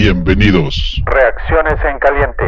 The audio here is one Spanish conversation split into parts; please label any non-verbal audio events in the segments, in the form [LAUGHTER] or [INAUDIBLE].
Bienvenidos. Reacciones en caliente.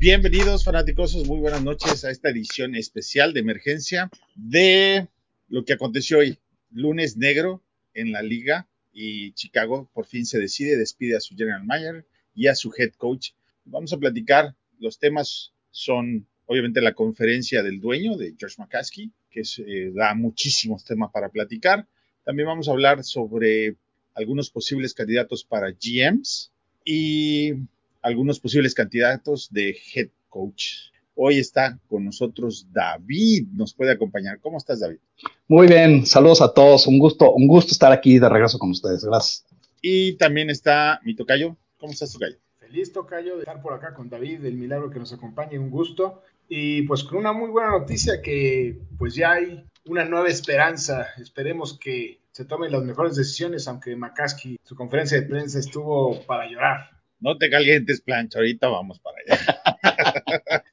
Bienvenidos fanáticosos, muy buenas noches a esta edición especial de emergencia de lo que aconteció hoy, lunes negro en la liga y Chicago por fin se decide, despide a su general manager y a su head coach. Vamos a platicar, los temas son obviamente la conferencia del dueño de George McCaskey, que eh, da muchísimos temas para platicar. También vamos a hablar sobre algunos posibles candidatos para GMs y algunos posibles candidatos de head coach. Hoy está con nosotros David, nos puede acompañar. ¿Cómo estás, David? Muy bien, saludos a todos. Un gusto, un gusto estar aquí de regreso con ustedes. Gracias. Y también está mi tocayo. ¿Cómo estás, tocayo? Feliz tocayo de estar por acá con David, el milagro que nos acompañe, un gusto. Y pues con una muy buena noticia que pues ya hay una nueva esperanza. Esperemos que se tomen las mejores decisiones, aunque McCaskey, su conferencia de prensa estuvo para llorar. No te calientes, plancha, ahorita vamos para allá. [LAUGHS]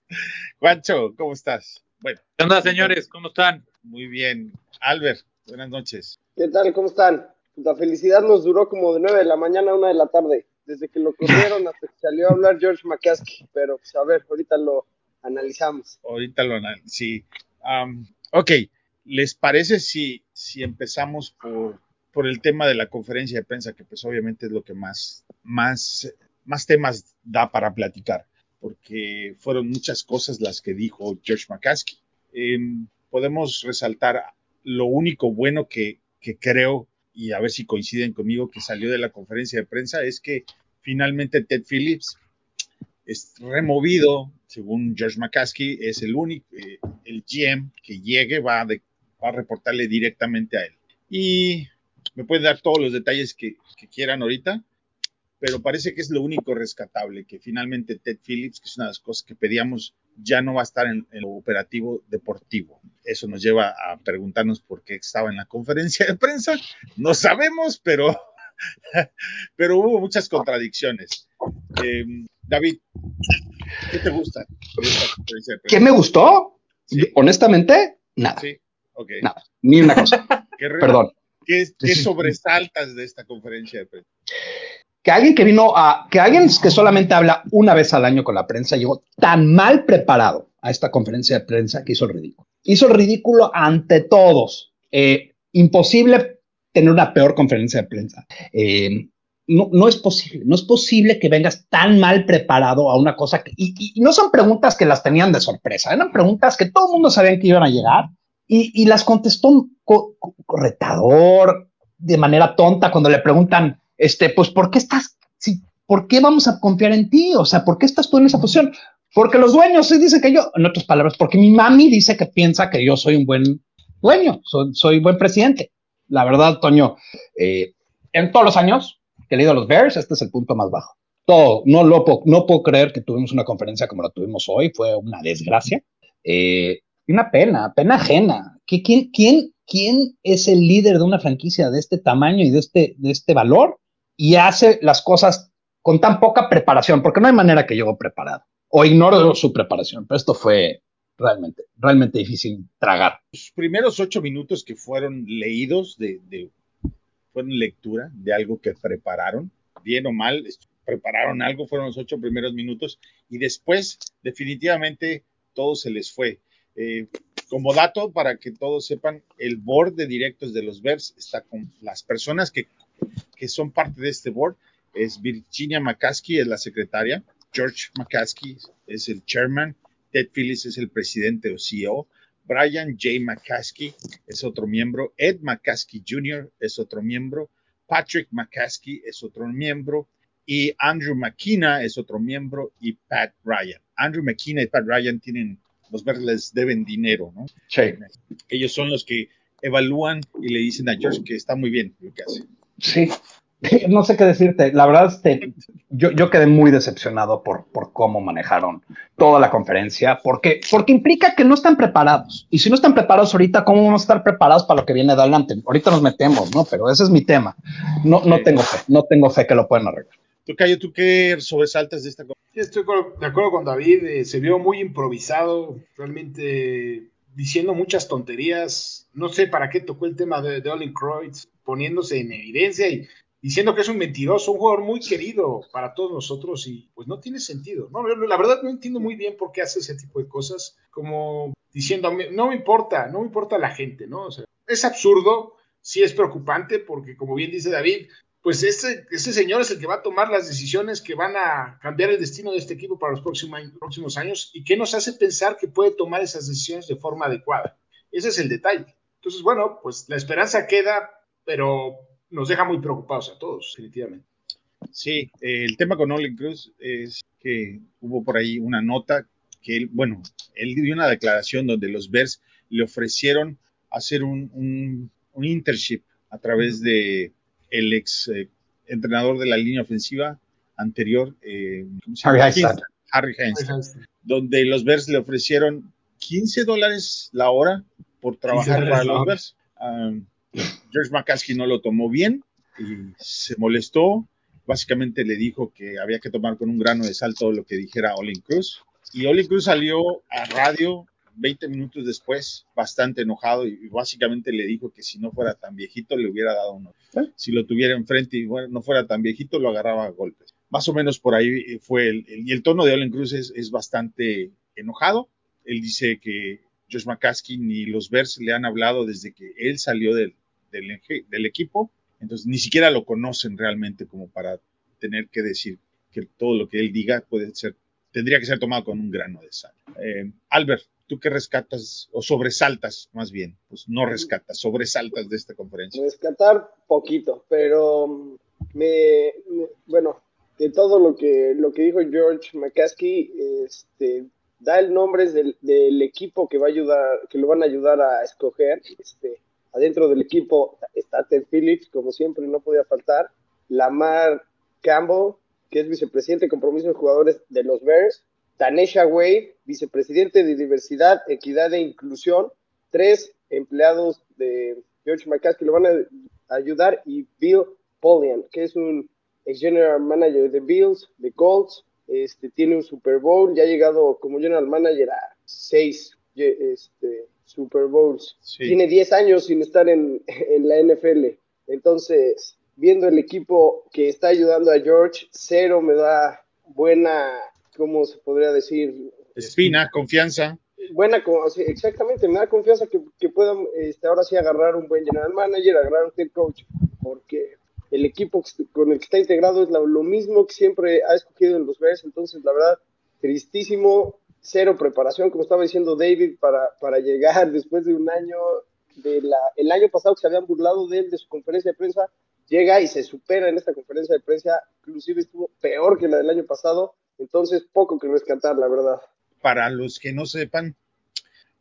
Juancho, ¿cómo estás? Bueno. ¿Qué onda, señores? ¿Cómo están? Muy bien. Albert, buenas noches. ¿Qué tal? ¿Cómo están? La felicidad nos duró como de 9 de la mañana a 1 de la tarde, desde que lo corrieron hasta que salió a hablar George McCaskey. Pero, pues, a ver, ahorita lo analizamos. Ahorita lo analizamos, sí. ok, ¿les parece si, si empezamos por, por el tema de la conferencia de prensa, que pues obviamente es lo que más, más, más temas da para platicar? Porque fueron muchas cosas las que dijo George McCaskey. Em, podemos resaltar lo único bueno que, que creo, y a ver si coinciden conmigo, que salió de la conferencia de prensa, es que finalmente Ted Phillips es removido, según George McCaskey, es el único, eh, el GM que llegue va, a reportarle directamente a él. Y me pueden dar todos los detalles que, quieran ahorita, pero parece que es lo único rescatable, que finalmente Ted Phillips, que es una de las cosas que pedíamos, ya no va a estar en, el operativo deportivo. Eso nos lleva a preguntarnos por qué estaba en la conferencia de prensa. No sabemos, pero, [LAUGHS] pero hubo muchas contradicciones. Em, David, ¿qué te gusta? ¿Qué me gustó? Honestamente, nada. Sí, ok. Nada, ni una cosa. [LAUGHS] Perdón. ¿Qué, sobresaltas de esta conferencia de prensa? Que alguien que vino a, que alguien que solamente habla una vez al año con la prensa llegó tan mal preparado a esta conferencia de prensa que hizo el ridículo. Hizo el ridículo ante todos. Eh, imposible tener una peor conferencia de prensa. Eh, no, no, es posible, no es posible que vengas tan mal preparado a una cosa que, y, no son preguntas que las tenían de sorpresa, eran preguntas que todo el mundo sabía que iban a llegar y, las contestó un corretador de manera tonta cuando le preguntan, este, pues, ¿por qué estás, si, por qué vamos a confiar en ti? O sea, ¿por qué estás tú en esa posición? Porque los dueños sí dicen que yo, en otras palabras, porque mi mami dice que piensa que yo soy un buen dueño, soy, soy buen presidente. La verdad, Toño, eh, en todos los años, que he leído los Bears, este es el punto más bajo. Todo, no, lo no puedo creer que tuvimos una conferencia como la tuvimos hoy, fue una desgracia. Eh, una pena, pena ajena. quién, quién, ¿Quién es el líder de una franquicia de este tamaño y de este, de este valor y hace las cosas con tan poca preparación? Porque no hay manera que llegó preparado. O ignoro su preparación, pero esto fue realmente, realmente difícil tragar. Los primeros ocho minutos que fueron leídos de, de fueron lectura de algo que prepararon, bien o mal, prepararon algo, fueron los ocho primeros minutos y después definitivamente todo se les fue. Eh, como dato, para que todos sepan, el board de directos de los Bears está con las personas que, que son parte de este board. Es Virginia McCaskey, es la secretaria, George McCaskey es el chairman, Ted Phillips es el presidente o CEO, Brian J. McCaskey es otro miembro, Ed McCaskey Jr. es otro miembro, Patrick McCaskey es otro miembro y Andrew McKenna es otro miembro y Pat Ryan. Andrew McKenna y Pat Ryan tienen, los verdes les deben dinero, ¿no? Sí. Ellos son los que evalúan y le dicen a George que está muy bien lo que hace. Sí, [LAUGHS] no sé qué decirte. La verdad, este, yo, yo quedé muy decepcionado por, por cómo manejaron toda la conferencia, porque, porque implica que no están preparados. Y si no están preparados ahorita, ¿cómo vamos a estar preparados para lo que viene adelante? Ahorita nos metemos, ¿no? Pero ese es mi tema. No, no tengo fe, no tengo fe que lo puedan arreglar. Tú, Cayo, ¿tú qué sobresaltas de esta conferencia? Estoy de acuerdo con David, eh, se vio muy improvisado, realmente diciendo muchas tonterías. No sé para qué tocó el tema de, de Olin Kreutz, poniéndose en evidencia y diciendo que es un mentiroso, un jugador muy querido para todos nosotros y pues no tiene sentido. No, la verdad no entiendo muy bien por qué hace ese tipo de cosas, como diciendo, no me importa, no me importa la gente, ¿no? Es absurdo, sí es preocupante porque como bien dice David, pues ese, ese señor es el que va a tomar las decisiones que van a cambiar el destino de este equipo para los próximos, próximos años y que nos hace pensar que puede tomar esas decisiones de forma adecuada. Ese es el detalle. Entonces, bueno, pues la esperanza queda, pero nos deja muy preocupados a todos, definitivamente. Sí, eh, el tema con Olin Cruz es que hubo por ahí una nota que él, bueno, él dio una declaración donde los Bears le ofrecieron hacer un, un, un internship a través de el ex eh, entrenador de la línea ofensiva anterior, eh, Harry Heinstein. Harry Heinstein, donde los Bears le ofrecieron 15 dólares la hora por trabajar para los Bears. Um, George McCaskey no lo tomó bien y se molestó. Básicamente le dijo que había que tomar con un grano de sal todo lo que dijera Olin Cruz. Y Olin Cruz salió a radio 20 minutos después, bastante enojado, y básicamente le dijo que si no fuera tan viejito, le hubiera dado uno. ¿Eh? Si lo tuviera enfrente y bueno, no fuera tan viejito, lo agarraba a golpes. Más o menos por ahí fue el, el y el tono de Olin Cruz es, es, bastante enojado. Él dice que Josh McCaskey ni los Bears le han hablado desde que él salió del, del, equipo, entonces ni siquiera lo conocen realmente como para tener que decir que todo lo que él diga puede ser, tendría que ser tomado con un grano de sal. Eh, Albert, ¿tú qué rescatas o sobresaltas más bien? Pues no rescatas, sobresaltas de esta conferencia. Rescatar poquito, pero me, me bueno, de todo lo que, lo que dijo George McCaskey, este, da el nombre del, del, equipo que va a ayudar, que lo van a ayudar a escoger. Este, adentro del equipo está Ted Phillips, como siempre, no podía faltar. Lamar Campbell, que es vicepresidente de compromiso de jugadores de los Bears. Tanesha Wade, vicepresidente de Diversidad, Equidad e Inclusión, tres empleados de George McCaskey lo van a ayudar, y Bill Polian, que es un ex general manager de Bills, de Colts, este, tiene un Super Bowl, ya ha llegado como general manager a seis este, Super Bowls. Sí. Tiene 10 años sin estar en, [LAUGHS] en la NFL. Entonces, viendo el equipo que está ayudando a George, cero me da buena ¿cómo se podría decir? Espina, confianza. Buena, exactamente, me da confianza que, que puedan este, ahora sí agarrar un buen general manager, agarrar un head coach, porque el equipo con el que está integrado es lo, lo mismo que siempre ha escogido en los Bears, entonces la verdad, tristísimo, cero preparación, como estaba diciendo David, para, para llegar [LAUGHS] después de un año, de la, el año pasado que se habían burlado de él, de su conferencia de prensa, llega y se supera en esta conferencia de prensa, inclusive estuvo peor que la del año pasado, entonces, poco que rescatar, la verdad. Para los que no sepan,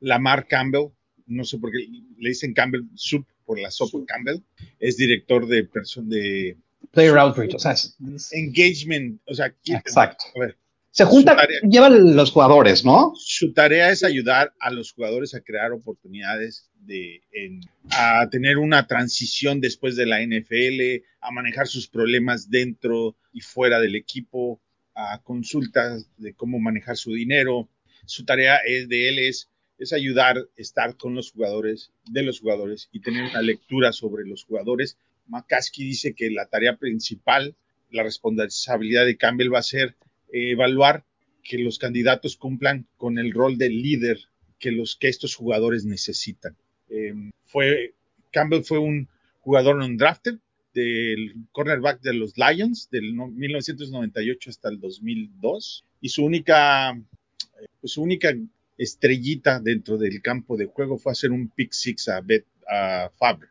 Lamar Campbell, no sé por qué le dicen Campbell Soup por la sopa sí. Campbell, es director de de Player Outreach, o sea, es, engagement, o sea, exacto. A ver, se junta, llevan los jugadores, ¿no? Su tarea es ayudar a los jugadores a crear oportunidades de, en, a tener una transición después de la NFL, a manejar sus problemas dentro y fuera del equipo, a consultas de cómo manejar su dinero. Su tarea es de él es, es ayudar, estar con los jugadores, de los jugadores y tener una lectura sobre los jugadores. McCaskey dice que la tarea principal, la responsabilidad de Campbell va a ser evaluar que los candidatos cumplan con el rol de líder que los que estos jugadores necesitan. Eh, fue Campbell fue un jugador non drafted, del cornerback de los Lions del 1998 hasta el 2002 y su única pues, su única estrellita dentro del campo de juego fue hacer un pick six a, Bet, a Fabre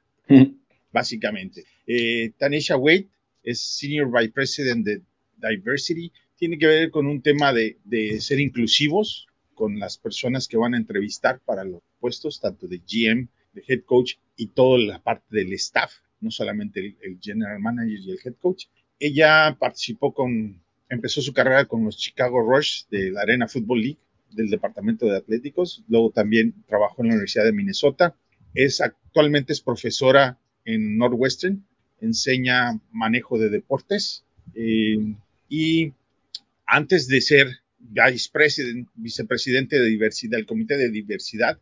básicamente eh, Tanisha Wade es Senior Vice President de Diversity tiene que ver con un tema de, de ser inclusivos con las personas que van a entrevistar para los puestos tanto de GM de head coach y toda la parte del staff no solamente el, el, general manager y el head coach. Ella participó con, empezó su carrera con los Chicago Rush de la Arena Football League del departamento de atléticos, luego también trabajó en la Universidad de Minnesota, es actualmente es profesora en Northwestern, enseña manejo de deportes eh, y antes de ser vice president, vicepresidente de diversidad, del comité de diversidad,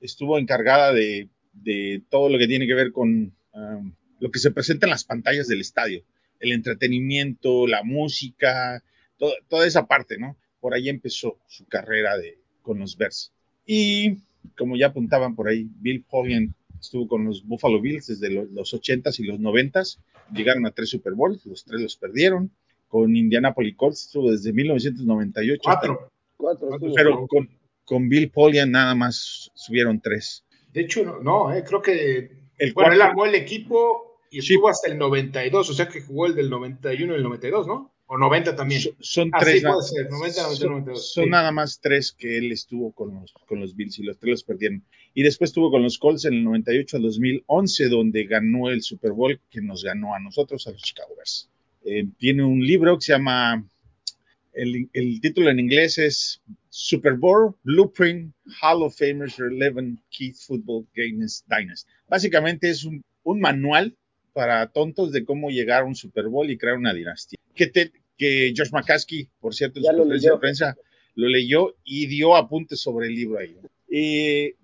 estuvo encargada de, todo lo que tiene que ver con um, lo que se presenta en las pantallas del estadio, el entretenimiento, la música, toda esa parte, ¿no? Por ahí empezó su carrera con los Bears. Y como ya apuntaban por ahí, Bill Polian estuvo con los Buffalo Bills desde los, los 80s y los 90s, llegaron a tres Super Bowls, los tres los perdieron. Con Indianapolis Colts estuvo desde 1998. Cuatro. Hasta, Cuatro. pero con, con, Bill Polian nada más subieron tres. De hecho, no, no eh, creo que El bueno, él armó el equipo y Sí. estuvo hasta el 92, o sea que jugó el del 91 y el 92, ¿no? O 90 también. Son, son Ah, tres. sí, puede ser, 90, 91, son- 92. son sí. nada más tres que él estuvo con los, con los Bills y los tres los perdieron. Y después estuvo con los Colts en el 98 al 2011, donde ganó el Super Bowl que nos ganó a nosotros, a los Chicago Bears. Eh, tiene un libro que se llama, el, el título en inglés es Super Bowl Blueprint Hall of Famers for 11 Key Football Games Dynasty. Básicamente es un, un manual para tontos de cómo llegar a un Super Bowl y crear una dinastía. Que, te, que Josh McCaskey, por cierto, en su conferencia de prensa lo leyó y dio apuntes sobre el libro ahí. Y,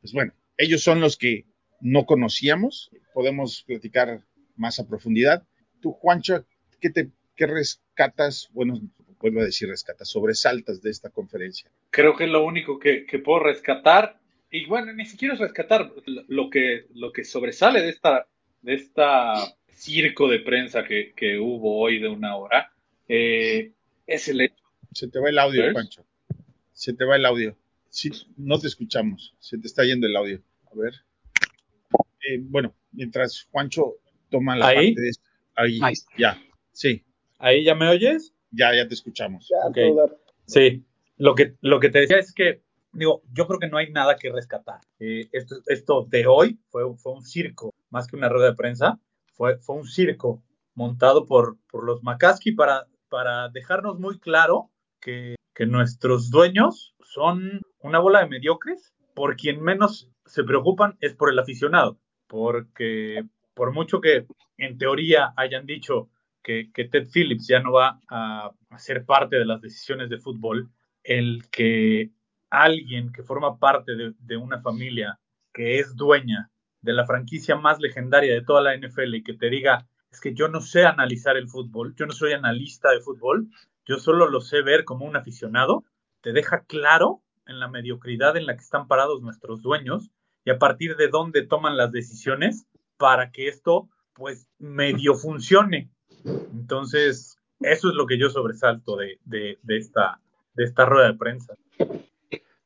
pues bueno, ellos son los que no conocíamos. Podemos platicar más a profundidad. Tú, Juancho, ¿qué, te, qué rescatas? Bueno, vuelvo a decir rescatas, sobresaltas de esta conferencia. Creo que es lo único que, que puedo rescatar. Y bueno, ni siquiera es rescatar lo- que, lo que sobresale de esta, de esta circo de prensa que, que hubo hoy de una hora. eh, es el hecho. Se te va el audio, ¿Ves? Juancho. Se te va el audio. Sí, no te escuchamos. Se te está yendo el audio. A ver. Eh, bueno, mientras Juancho toma la ¿Ahí? parte de esto. Ahí, Ahí ya. Sí, ¿Ahí ya me oyes? ya, ya te escuchamos. Ya, Ok. todo dar. Sí, lo que, lo que te decía es que, digo, yo creo que no hay nada que rescatar. Eh, esto, esto de hoy fue, fue un circo, más que una rueda de prensa, fue, fue un circo montado por, por los McCaskey para, para dejarnos muy claro que, que nuestros dueños son una bola de mediocres, por quien menos se preocupan es por el aficionado, porque por mucho que en teoría hayan dicho que, Ted Phillips ya no va a, a ser parte de las decisiones de fútbol, el que alguien que forma parte de, de una familia que es dueña de la franquicia más legendaria de toda la NFL y que te diga, es que yo no sé analizar el fútbol, yo no soy analista de fútbol, yo solo lo sé ver como un aficionado, te deja claro en la mediocridad en la que están parados nuestros dueños y a partir de dónde toman las decisiones para que esto pues medio funcione. Entonces, eso es lo que yo sobresalto de, de, de esta, de esta rueda de prensa.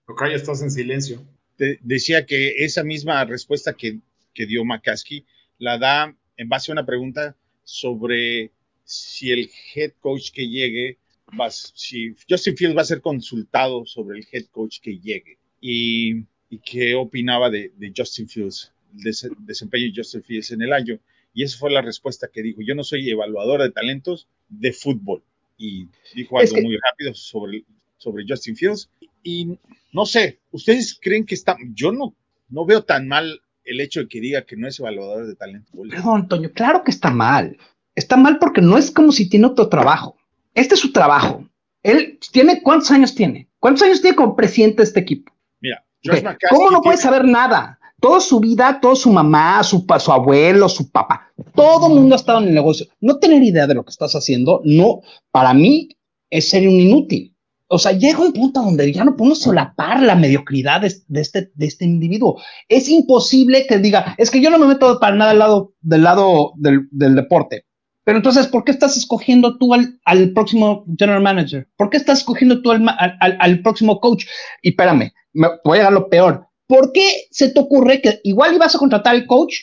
Ok, estás en silencio. Te decía que esa misma respuesta que, que dio McCaskey la da en base a una pregunta sobre si el head coach que llegue, va, si Justin Fields va a ser consultado sobre el head coach que llegue y, y qué opinaba de, de Justin Fields, el des, desempeño de Justin Fields en el año. Y esa fue la respuesta que dijo. Yo no soy evaluador de talentos de fútbol. Y dijo algo Es que- muy rápido sobre, sobre Justin Fields. Y no sé, ¿ustedes creen que está? Yo no, no veo tan mal el hecho de que diga que no es evaluador de talento. Perdón, Toño, claro que está mal. Está mal porque no es como si tiene otro trabajo. Este es su trabajo. Él tiene, ¿cuántos años tiene? ¿Cuántos años tiene como presidente de este equipo? Mira, ¿Cómo no puede saber nada? Toda su vida, toda su mamá, su, abuelo, su papá, todo el mundo ha estado en el negocio. No tener idea de lo que estás haciendo, no, para mí es ser un inútil. O sea, llega un punto donde ya no podemos solapar la mediocridad de, de este, de este individuo. Es imposible que diga, es que yo no me meto para nada al lado, del lado del, del deporte. Pero entonces, ¿por qué estás escogiendo tú al, al próximo general manager? ¿Por qué estás escogiendo tú al- al próximo coach? Y espérame, me voy a dar lo peor. ¿Por qué se te ocurre que igual ibas a contratar al coach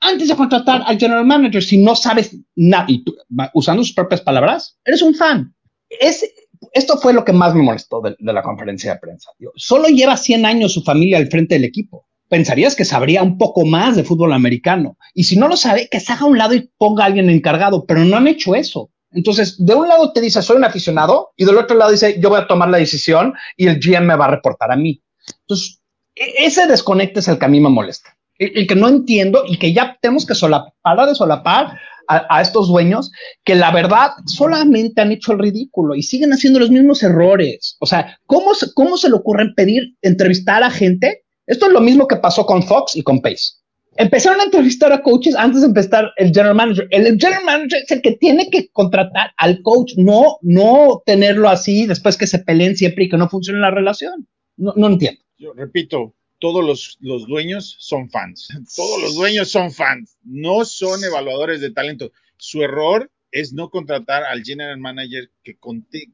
antes de contratar al general manager si no sabes nada? Y tú, usando sus propias palabras, eres un fan. Es, esto fue lo que más me molestó de, la conferencia de prensa. Solo lleva 100 años su familia al frente del equipo. Pensarías que sabría un poco más de fútbol americano. Y si no lo sabe, que se haga a un lado y ponga a alguien encargado, pero no han hecho eso. Entonces, de un lado te dice, soy un aficionado, y del otro lado dice, yo voy a tomar la decisión y el GM me va a reportar a mí. Entonces, ese desconecte es el que a mí me molesta. El, el que no entiendo y que ya tenemos que solapar, de solapar a, estos dueños que la verdad solamente han hecho el ridículo y siguen haciendo los mismos errores. O sea, ¿cómo se, cómo se le ocurre pedir entrevistar a gente? Esto es lo mismo que pasó con Fox y con Pace. Empezaron a entrevistar a coaches antes de empezar el general manager. El general manager es el que tiene que contratar al coach, no, no tenerlo así después que se peleen siempre y que no funcione la relación. No, no entiendo. Yo repito, todos los, los, dueños son fans. [LAUGHS] Todos los dueños son fans. No son evaluadores de talento. Su error es no contratar al general manager que,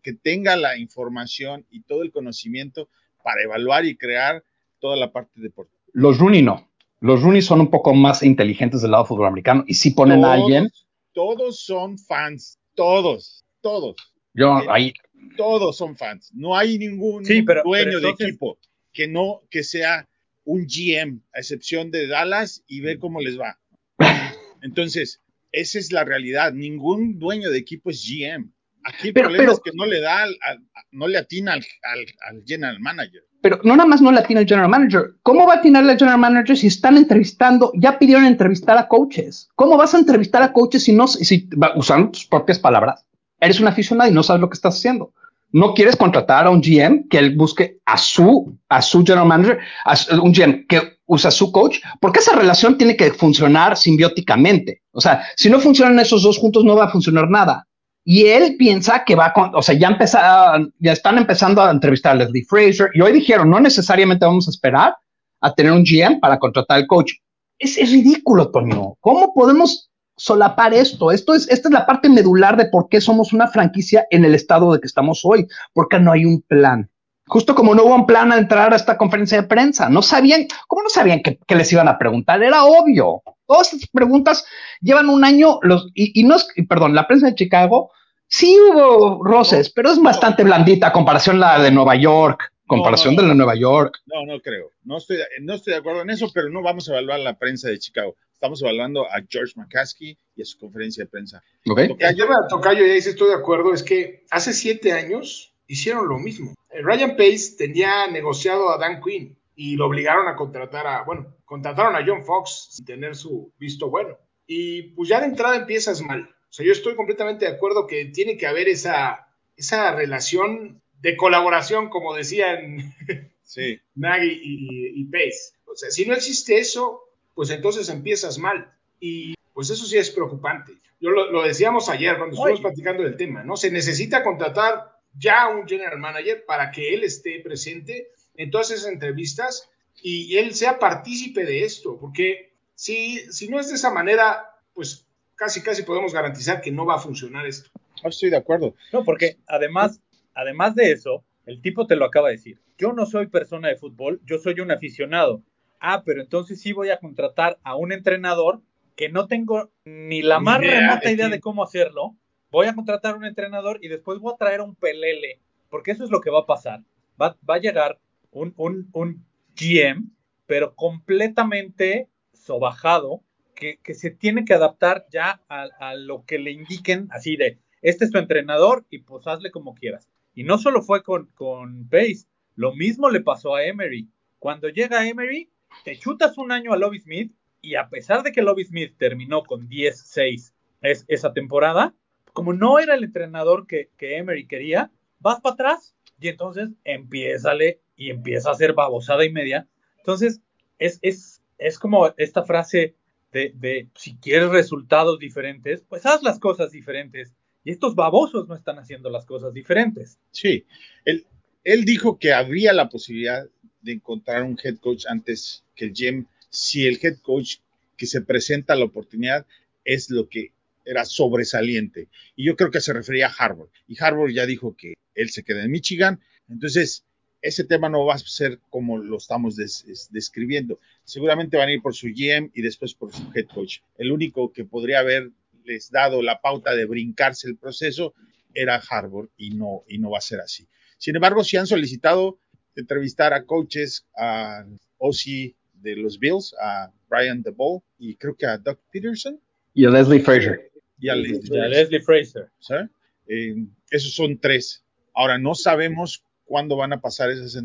que tenga la información y todo el conocimiento para evaluar y crear toda la parte deportiva. Los Rooney no. Los Rooney son un poco más inteligentes del lado fútbol americano y si ponen a alguien. Todos son fans. Todos. Todos. Yo ahí. Todos son fans. No hay ningún dueño de equipo que no que sea un GM, a excepción de Dallas, y ver cómo les va. Entonces, esa es la realidad. Ningún dueño de equipo es GM. Aquí el problema es que no le da, no le atina al, general manager. Pero no nada más no le atina al general manager. ¿Cómo va a atinar al general manager si están entrevistando? Ya pidieron entrevistar a coaches. ¿Cómo vas a entrevistar a coaches si no, si usando tus propias palabras? Eres un aficionado y no sabes lo que estás haciendo no quieres contratar a un GM que él busque a su, a su general manager, a un GM que usa su coach, porque esa relación tiene que funcionar simbióticamente. O sea, si no funcionan esos dos juntos, no va a funcionar nada. Y él piensa que va con, o sea, ya están empezando a entrevistar a Leslie Fraser y hoy dijeron, no necesariamente vamos a esperar a tener un GM para contratar al coach. Es, es ridículo, Toño. ¿Cómo podemos solapar esto. Esto es, esta es la parte medular de por qué somos una franquicia en el estado de que estamos hoy, porque no hay un plan. Justo como no hubo un plan a entrar a esta conferencia de prensa, no sabían, ¿cómo no sabían que, les iban a preguntar? Era obvio. Todas estas preguntas llevan un año, los, y, no es, perdón, la prensa de Chicago sí hubo roces, pero es bastante blandita a comparación la de Nueva York, comparación de la de Nueva York. No, no creo. No estoy, no estoy de acuerdo en eso, pero no vamos a evaluar la prensa de Chicago estamos evaluando a George McCaskey y a su conferencia de prensa. Okay. Tocayo, Tocayo, ya dice, estoy de acuerdo, es que hace siete años hicieron lo mismo. Eh, Ryan Pace tenía negociado a Dan Quinn y lo obligaron a contratar a, bueno, contrataron a John Fox sin tener su visto bueno. Y pues ya de entrada empiezas mal. O sea, yo estoy completamente de acuerdo que tiene que haber esa, esa relación de colaboración, como decían sí. [LAUGHS] Nagy y, y Pace. O sea, si no existe eso, pues entonces empiezas mal. Y pues eso sí es preocupante. Yo lo, decíamos ayer cuando estuvimos platicando del tema, ¿no? Se necesita contratar ya un general manager para que él esté presente en todas esas entrevistas y él sea partícipe de esto, porque si, si no es de esa manera, pues casi casi podemos garantizar que no va a funcionar esto. estoy de acuerdo. No, porque además, además de eso, el tipo te lo acaba de decir. Yo no soy persona de fútbol, yo soy un aficionado ah, pero entonces sí voy a contratar a un entrenador que no tengo ni la más remota idea de cómo hacerlo. Voy a contratar a un entrenador y después voy a traer a un pelele, porque eso es lo que va a pasar. Va, a llegar un, un, GM, pero completamente sobajado, que, se tiene que adaptar ya a, lo que le indiquen, así de, este es tu entrenador y pues hazle como quieras. Y no solo fue con, con Pace, lo mismo le pasó a Emery. Cuando llega Emery, te chutas un año a Lobby Smith y a pesar de que Lobby Smith terminó con 10-6 esa temporada, como no era el entrenador que, Emery quería, vas para atrás y entonces empiézale y empieza a hacer babosada y media. Entonces, es, es, es como esta frase de, de, si quieres resultados diferentes, pues haz las cosas diferentes. Y estos babosos no están haciendo las cosas diferentes. Sí, él, él dijo que habría la posibilidad de encontrar un head coach antes que el GM si el head coach que se presenta la oportunidad es lo que era sobresaliente. Y yo creo que se refería a Harvard. Y Harvard ya dijo que él se queda en Michigan. Entonces, ese tema no va a ser como lo estamos describiendo. Seguramente van a ir por su GM y después por su head coach. El único que podría haberles dado la pauta de brincarse el proceso era Harvard y no, y no va a ser así. Sin embargo, si han solicitado entrevistar a coaches, a OC de los Bills, a Brian DeBall y creo que a Doug Peterson. Y a Leslie Fraser. Y a Leslie, Fraser. Eh, esos son tres. Ahora, no sabemos cuándo van a pasar esas,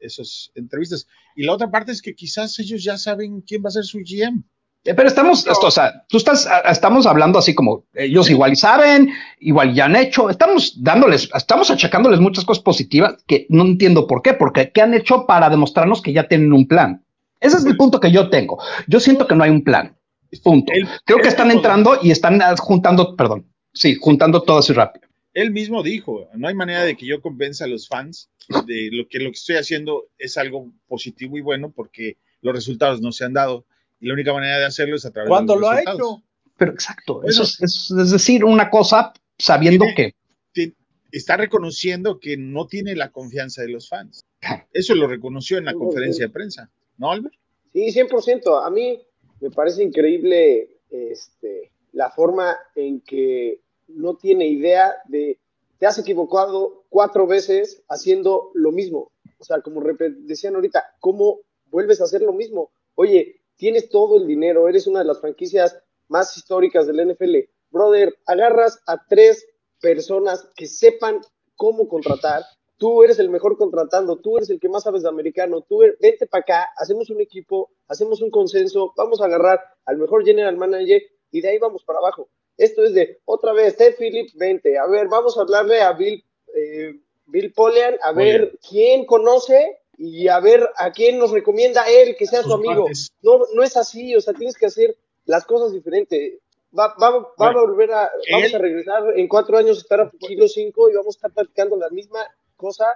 esas entrevistas. Y la otra parte es que quizás ellos ya saben quién va a ser su GM. Eh, Pero estamos, esto, o sea, tú estás, estamos hablando así como ellos igual y saben, igual ya han hecho, estamos dándoles, estamos achacándoles muchas cosas positivas que no entiendo por qué, porque ¿qué han hecho para demostrarnos que ya tienen un plan? Ese es el punto que yo tengo. Yo siento que no hay un plan. Punto. Él- Creo que están entrando y están juntando, perdón, sí, juntando todo así rápido. Él mismo dijo, no hay manera de que yo convenza a los fans de lo que lo que estoy haciendo es algo positivo y bueno porque los resultados no se han dado y la única manera de hacerlo es a través ¿Cuándo de los lo ha hecho? Pero exacto, Bueno. eso es, es- es decir una cosa sabiendo Tiene- que Está reconociendo que no tiene la confianza de los fans. Eso lo reconoció en la conferencia de prensa, ¿no, Albert? Sí, 100%. A mí me parece increíble este, la forma en que no tiene idea de, te has equivocado cuatro veces haciendo lo mismo. O sea, como decían ahorita, ¿cómo vuelves a hacer lo mismo? Oye, tienes todo el dinero, eres una de las franquicias más históricas del NFL. Brother, agarras a tres personas que sepan cómo contratar, tú eres el mejor contratando, tú eres el que más sabes de americano, tú eres- vente para acá, hacemos un equipo, hacemos un consenso, vamos a agarrar al mejor general manager y de ahí vamos para abajo. Esto es de, otra vez, Ted Phillips, vente, a ver, vamos a hablarle a Bill, eh, Bill Polian, a ver quién conoce y a ver a quién nos recomienda él que sea su amigo. No, no es así, o sea, tienes que hacer las cosas diferentes. Va, va, va Bueno, a volver a, vamos a regresar en cuatro años, estar a kilo cinco y vamos a estar platicando la misma cosa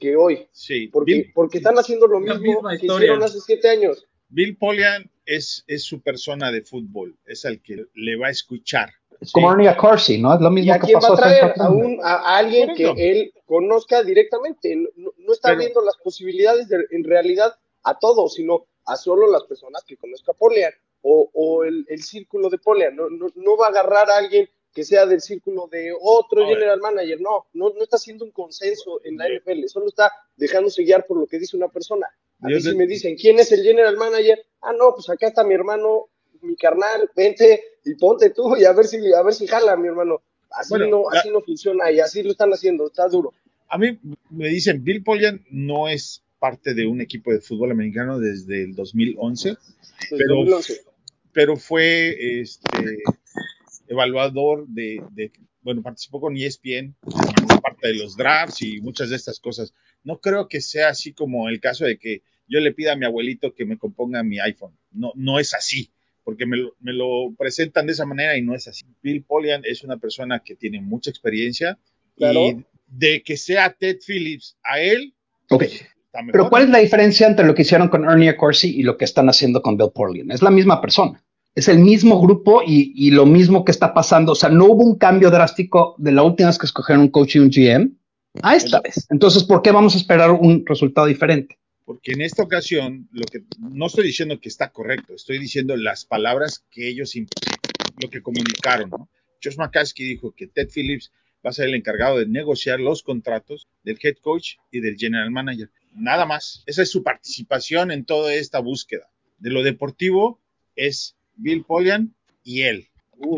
que hoy. Sí. Porque, Bill, porque están haciendo lo mismo que hicieron hace siete años. Bill Polian es, es su persona de fútbol, es el que le va a escuchar. Es como Ernie Corsi, ¿no? Es lo ¿Y mismo a que quién va a traer? A, un, a, a alguien que él conozca directamente. No, no está Pero- viendo las posibilidades de- en realidad a todos, sino a solo las personas que conozca a Polian o, o el, el círculo de Polian. No, no, no va a agarrar a alguien que sea del círculo de otro general manager. No, no, no está haciendo un consenso en la NFL, solo está dejándose guiar por lo que dice una persona. A mí si me dicen, ¿quién es el general manager? Ah, no, pues acá está mi hermano, mi carnal, vente y ponte tú y a ver si, a ver si jala, mi hermano. Así, Bueno, no, la- así no funciona y así lo están haciendo, está duro. A mí me dicen, Bill Polian no es parte de un equipo de fútbol americano desde el 2011, Desde Pero- 2011. pero fue este, evaluador de, de- bueno, participó con ESPN, parte de los drafts y muchas de estas cosas. No creo que sea así como el caso de que yo le pida a mi abuelito que me componga mi iPhone. No, no es así, porque me lo, me lo presentan de esa manera y no es así. Bill Polian es una persona que tiene mucha experiencia Claro. y de que sea Ted Phillips a él, Ok. mejor. Pero ¿cuál es la diferencia entre lo que hicieron con Ernie Corsi y lo que están haciendo con Bill Portland? Es la misma persona. Es el mismo grupo y, y lo mismo que está pasando. O sea, no hubo un cambio drástico de la última vez que escogieron un coach y un GM a esta vez. Entonces, ¿por qué vamos a esperar un resultado diferente? Porque en esta ocasión, lo que no estoy diciendo que está correcto, estoy diciendo las palabras que ellos, lo que comunicaron. ¿no? Josh McCaskey dijo que Ted Phillips va a ser el encargado de negociar los contratos del head coach y del general manager. Nada más. Esa es su participación en toda esta búsqueda. De lo deportivo es Bill Polian y él.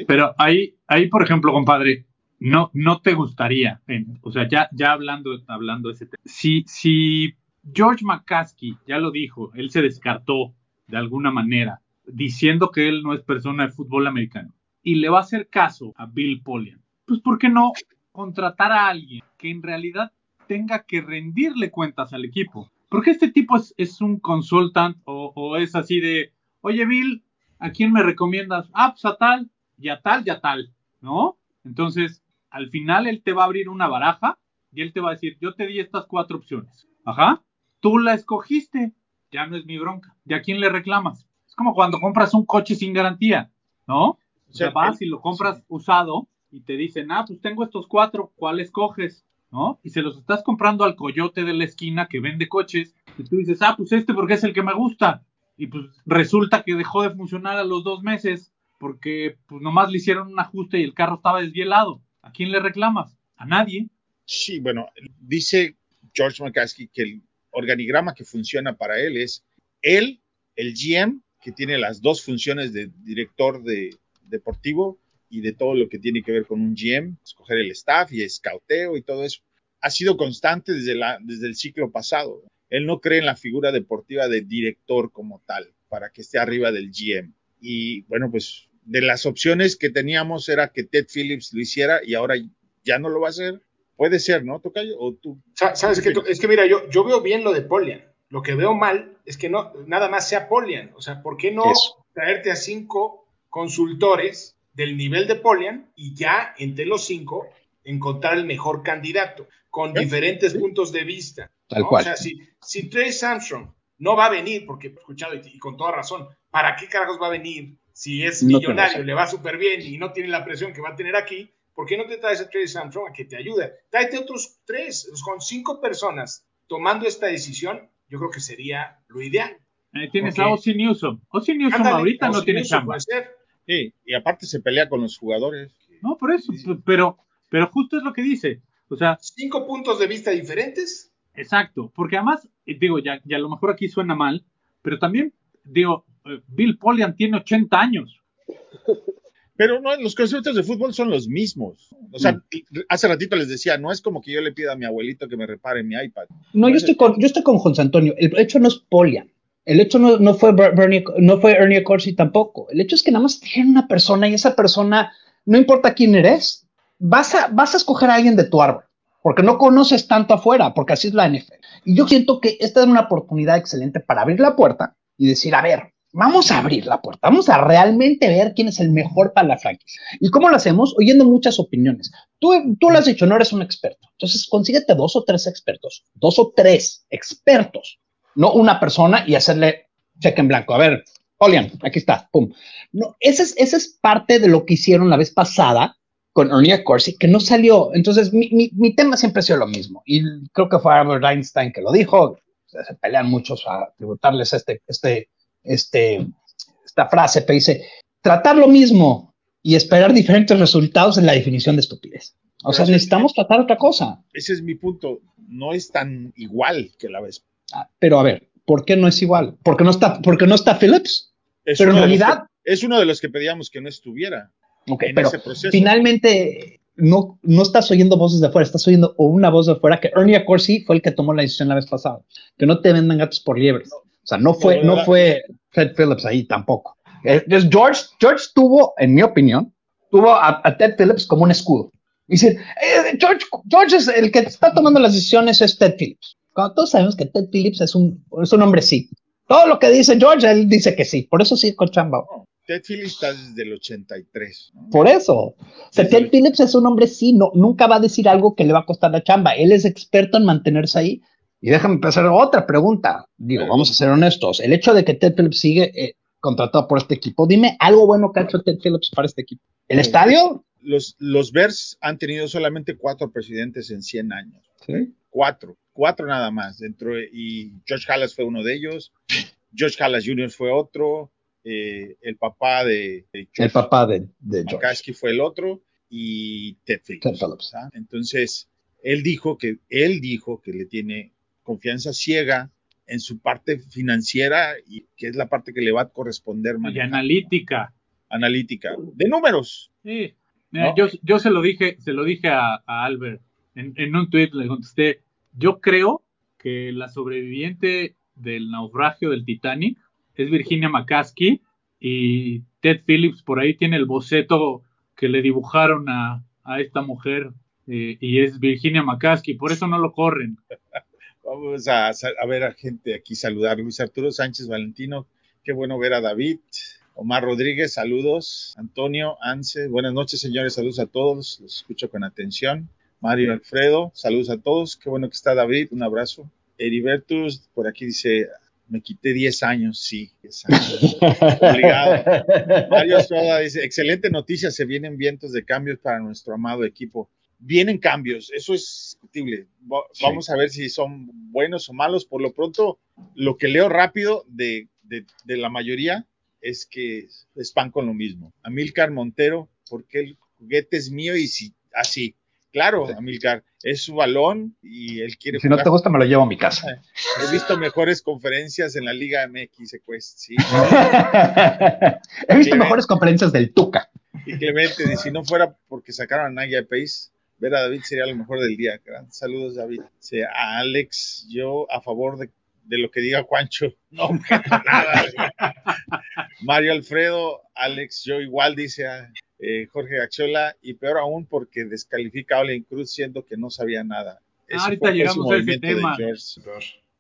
Pero ahí, ahí, por ejemplo, compadre, no, no te gustaría, en- o sea, ya, ya hablando, hablando de ese tema, si, si George McCaskey ya lo dijo, él se descartó de alguna manera, diciendo que él no es persona de fútbol americano, y le va a hacer caso a Bill Polian, pues ¿por qué no contratar a alguien que en realidad tenga que rendirle cuentas al equipo? Porque este tipo es, es un consultant o, es así de, oye Bill, ¿a quién me recomiendas? Ah, pues a tal, y a tal, y a tal, ¿no? Entonces, al final él te va a abrir una baraja y él te va a decir, yo te di estas cuatro opciones. Ajá, tú la escogiste, ya no es mi bronca. ¿Y a quién le reclamas? Es como cuando compras un coche sin garantía, ¿no? O sea, vas y lo compras usado y te dicen, ah, pues tengo estos cuatro, ¿cuál escoges? ¿No? Y se los estás comprando al coyote de la esquina que vende coches y tú dices, ah, pues este porque es el que me gusta. Y pues resulta que dejó de funcionar a los dos meses porque pues nomás le hicieron un ajuste y el carro estaba desvielado. ¿A quién le reclamas? A nadie. Sí, bueno, dice George McCaskey que el organigrama que funciona para él es él, el GM, que tiene las dos funciones de director de deportivo y de todo lo que tiene que ver con un GM, escoger el staff y escauteo y todo eso. Ha sido constante desde, la, desde el ciclo pasado. Él no cree en la figura deportiva de director como tal, para que esté arriba del GM. y bueno, pues de las opciones que teníamos era que Ted Phillips lo hiciera y ahora ya no lo va a hacer. Puede ser, ¿no, Tocayo? ¿O tú? ¿Sabes qué? Es que mira, yo, yo veo bien lo de Polian. Lo que veo mal es que no, nada más sea Polian. O sea, ¿por qué no traerte a cinco consultores del nivel de Polian y ya entre los cinco encontrar el mejor candidato con diferentes puntos de vista? Tal cual. O sea, si, si Trace Armstrong no va a venir, porque he escuchado y, con toda razón, ¿para qué carajos va a venir si es millonario, le va súper bien y no tiene la presión que va a tener aquí? ¿Por qué no te traes a Trace Armstrong a que te ayude? Tráete otros tres, con cinco personas tomando esta decisión, yo creo que sería lo ideal. Ahí tienes a Ozzy Newsom. Ozzy Newsom ahorita no tiene chamba. Sí, y aparte se pelea con los jugadores. No, por eso, pero, pero justo es lo que dice. O sea, cinco puntos de vista diferentes. Exacto, porque además, eh, digo, ya, ya a lo mejor aquí suena mal, pero también, digo, eh, Bill Polian tiene 80 años. [LAUGHS] Pero no, los conceptos de fútbol son los mismos. O sea, mm. hace ratito les decía, no es como que yo le pida a mi abuelito que me repare mi iPad. No, yo estoy con, yo estoy con José Antonio. El hecho no es Polian. El hecho no, no fue Bernie, no fue Ernie Corsi tampoco. El hecho es que nada más tiene una persona y esa persona, no importa quién eres, vas a, vas a escoger a alguien de tu árbol, porque no conoces tanto afuera, porque así es la NFL. Y yo siento que esta es una oportunidad excelente para abrir la puerta y decir, a ver, vamos a abrir la puerta, vamos a realmente ver quién es el mejor para la franquicia. ¿Y cómo lo hacemos? Oyendo muchas opiniones. Tú, lo has dicho, no eres un experto. Entonces, consíguete dos o tres expertos, dos o tres expertos no una persona y hacerle cheque en blanco. A ver, Polian, aquí está, pum. No, esa es, es parte de lo que hicieron la vez pasada con Ernie Corsi, que no salió. Entonces, mi, mi, tema siempre ha sido lo mismo. Y creo que fue Albert Einstein que lo dijo. Se pelean muchos a tributarles este, este, este, esta frase, pero dice, tratar lo mismo y esperar diferentes resultados en la definición de estupidez. O sea, necesitamos tratar otra cosa. Ese es mi punto. No es tan igual que la vez Ah, pero a ver, ¿por qué no es igual? ¿Por qué no está, porque no está Phillips? Es pero en realidad... es uno de los que pedíamos que no estuviera en ese proceso. Finalmente, no, no estás oyendo voces de afuera, estás oyendo una voz de afuera que Ernie Corsi fue el que tomó la decisión la vez pasada. Que no te vendan gatos por liebres. O sea, no fue, no, fue Ted Phillips ahí tampoco. Entonces, eh, George, George tuvo, en mi opinión, tuvo a, Ted Phillips como un escudo. Dice, eh, George, George es el que está tomando las decisiones es Ted Phillips. Cuando todos sabemos que Ted Phillips es un, es un hombre sí. Todo lo que dice George, él dice que sí. Por eso sí con chamba. Ted Phillips está desde el 83. Por eso. O sea, Ted Phillips es un hombre sí, no, nunca va a decir algo que le va a costar la chamba. Él es experto en mantenerse ahí. Y déjame empezar otra pregunta. Digo, vamos a ser honestos. El hecho de que Ted Phillips sigue eh, contratado por este equipo, dime algo bueno que ha hecho Ted Phillips para este equipo. ¿El estadio? Los, los Bears han tenido solamente cuatro presidentes en 100 años. ¿Sí? Cuatro cuatro nada más dentro y George Hallas fue uno de ellos, George Hallas Jr. fue otro, eh, el papá de, el papá de, de George fue el otro y Ted Phillips. ¿ah? Entonces él dijo que él dijo que le tiene confianza ciega en su parte financiera y que es la parte que le va a corresponder Y analítica. Analítica. De números. Sí. yo, yo, se lo dije, se lo dije a, Albert en, en, un tweet, le contesté, yo creo que la sobreviviente del naufragio del Titanic es Virginia McCaskey y Ted Phillips por ahí tiene el boceto que le dibujaron a, esta mujer eh, y es Virginia McCaskey, por eso no lo corren. [LAUGHS] Vamos a, a, ver a gente aquí saludar. Luis Arturo Sánchez Valentino, qué bueno ver a David. Omar Rodríguez, saludos. Antonio, Anse, buenas noches señores, saludos a todos, los escucho con atención. Mario Alfredo, saludos a todos. Qué bueno que está David, un abrazo. Heribertus, por aquí dice, me quité 10 años, sí, 10 años. [LAUGHS] Obligado. Mario Estrada dice, excelente noticia, se vienen vientos de cambios para nuestro amado equipo. Vienen cambios, eso es discutible. Vamos a ver si son buenos o malos. Por lo pronto, lo que leo rápido de, de, de la mayoría es que es pan con lo mismo. Amilcar Montero, porque el juguete es mío y si así. Claro, Amilcar, es su balón y él quiere. Si no te gusta, me lo llevo a mi casa. [LAUGHS] He visto mejores conferencias en la Liga MX, ¿sí? [LAUGHS] He visto mejores conferencias del Tuca. Y Clemente, si no fuera porque sacaron a Naya Pace, ver a David sería lo mejor del día. Saludos, David. a Alex, yo a favor de, lo que diga Juancho. No, nada. Mario Alfredo, Alex, yo igual dice a eh, Jorge Gachola, y peor aún porque descalifica a Olen Cruz siendo que no sabía nada. Ese Ahorita llegamos a ese tema.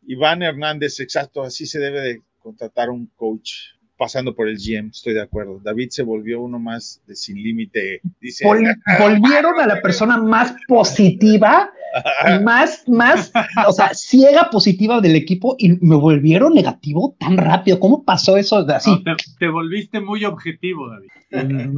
Iván Hernández, exacto, así se debe de contratar un coach pasando por el GM, estoy de acuerdo. David se volvió uno más de sin límite. volvieron a la persona más positiva, [LAUGHS] más, más, o sea, ciega positiva del equipo y me volvieron negativo tan rápido. ¿Cómo pasó eso así? te, volviste muy objetivo, David.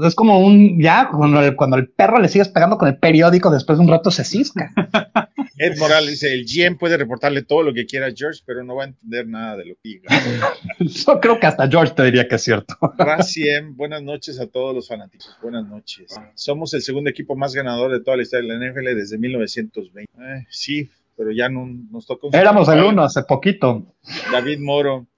Es como un, ya, cuando el, cuando el perro le sigues pegando con el periódico, después de un rato se cisca. [LAUGHS] Ed Morales dice, el GM puede reportarle todo lo que quiera a George, pero no va a entender nada de lo que diga. [LAUGHS] Yo creo que hasta George te diría que es cierto. [LAUGHS] Raciem, buenas noches a todos los fanáticos. Buenas noches. Somos el segundo equipo más ganador de toda la historia de la NFL desde 1920. Eh, sí, pero ya no nos tocó. Éramos el uno hace poquito. David Moro.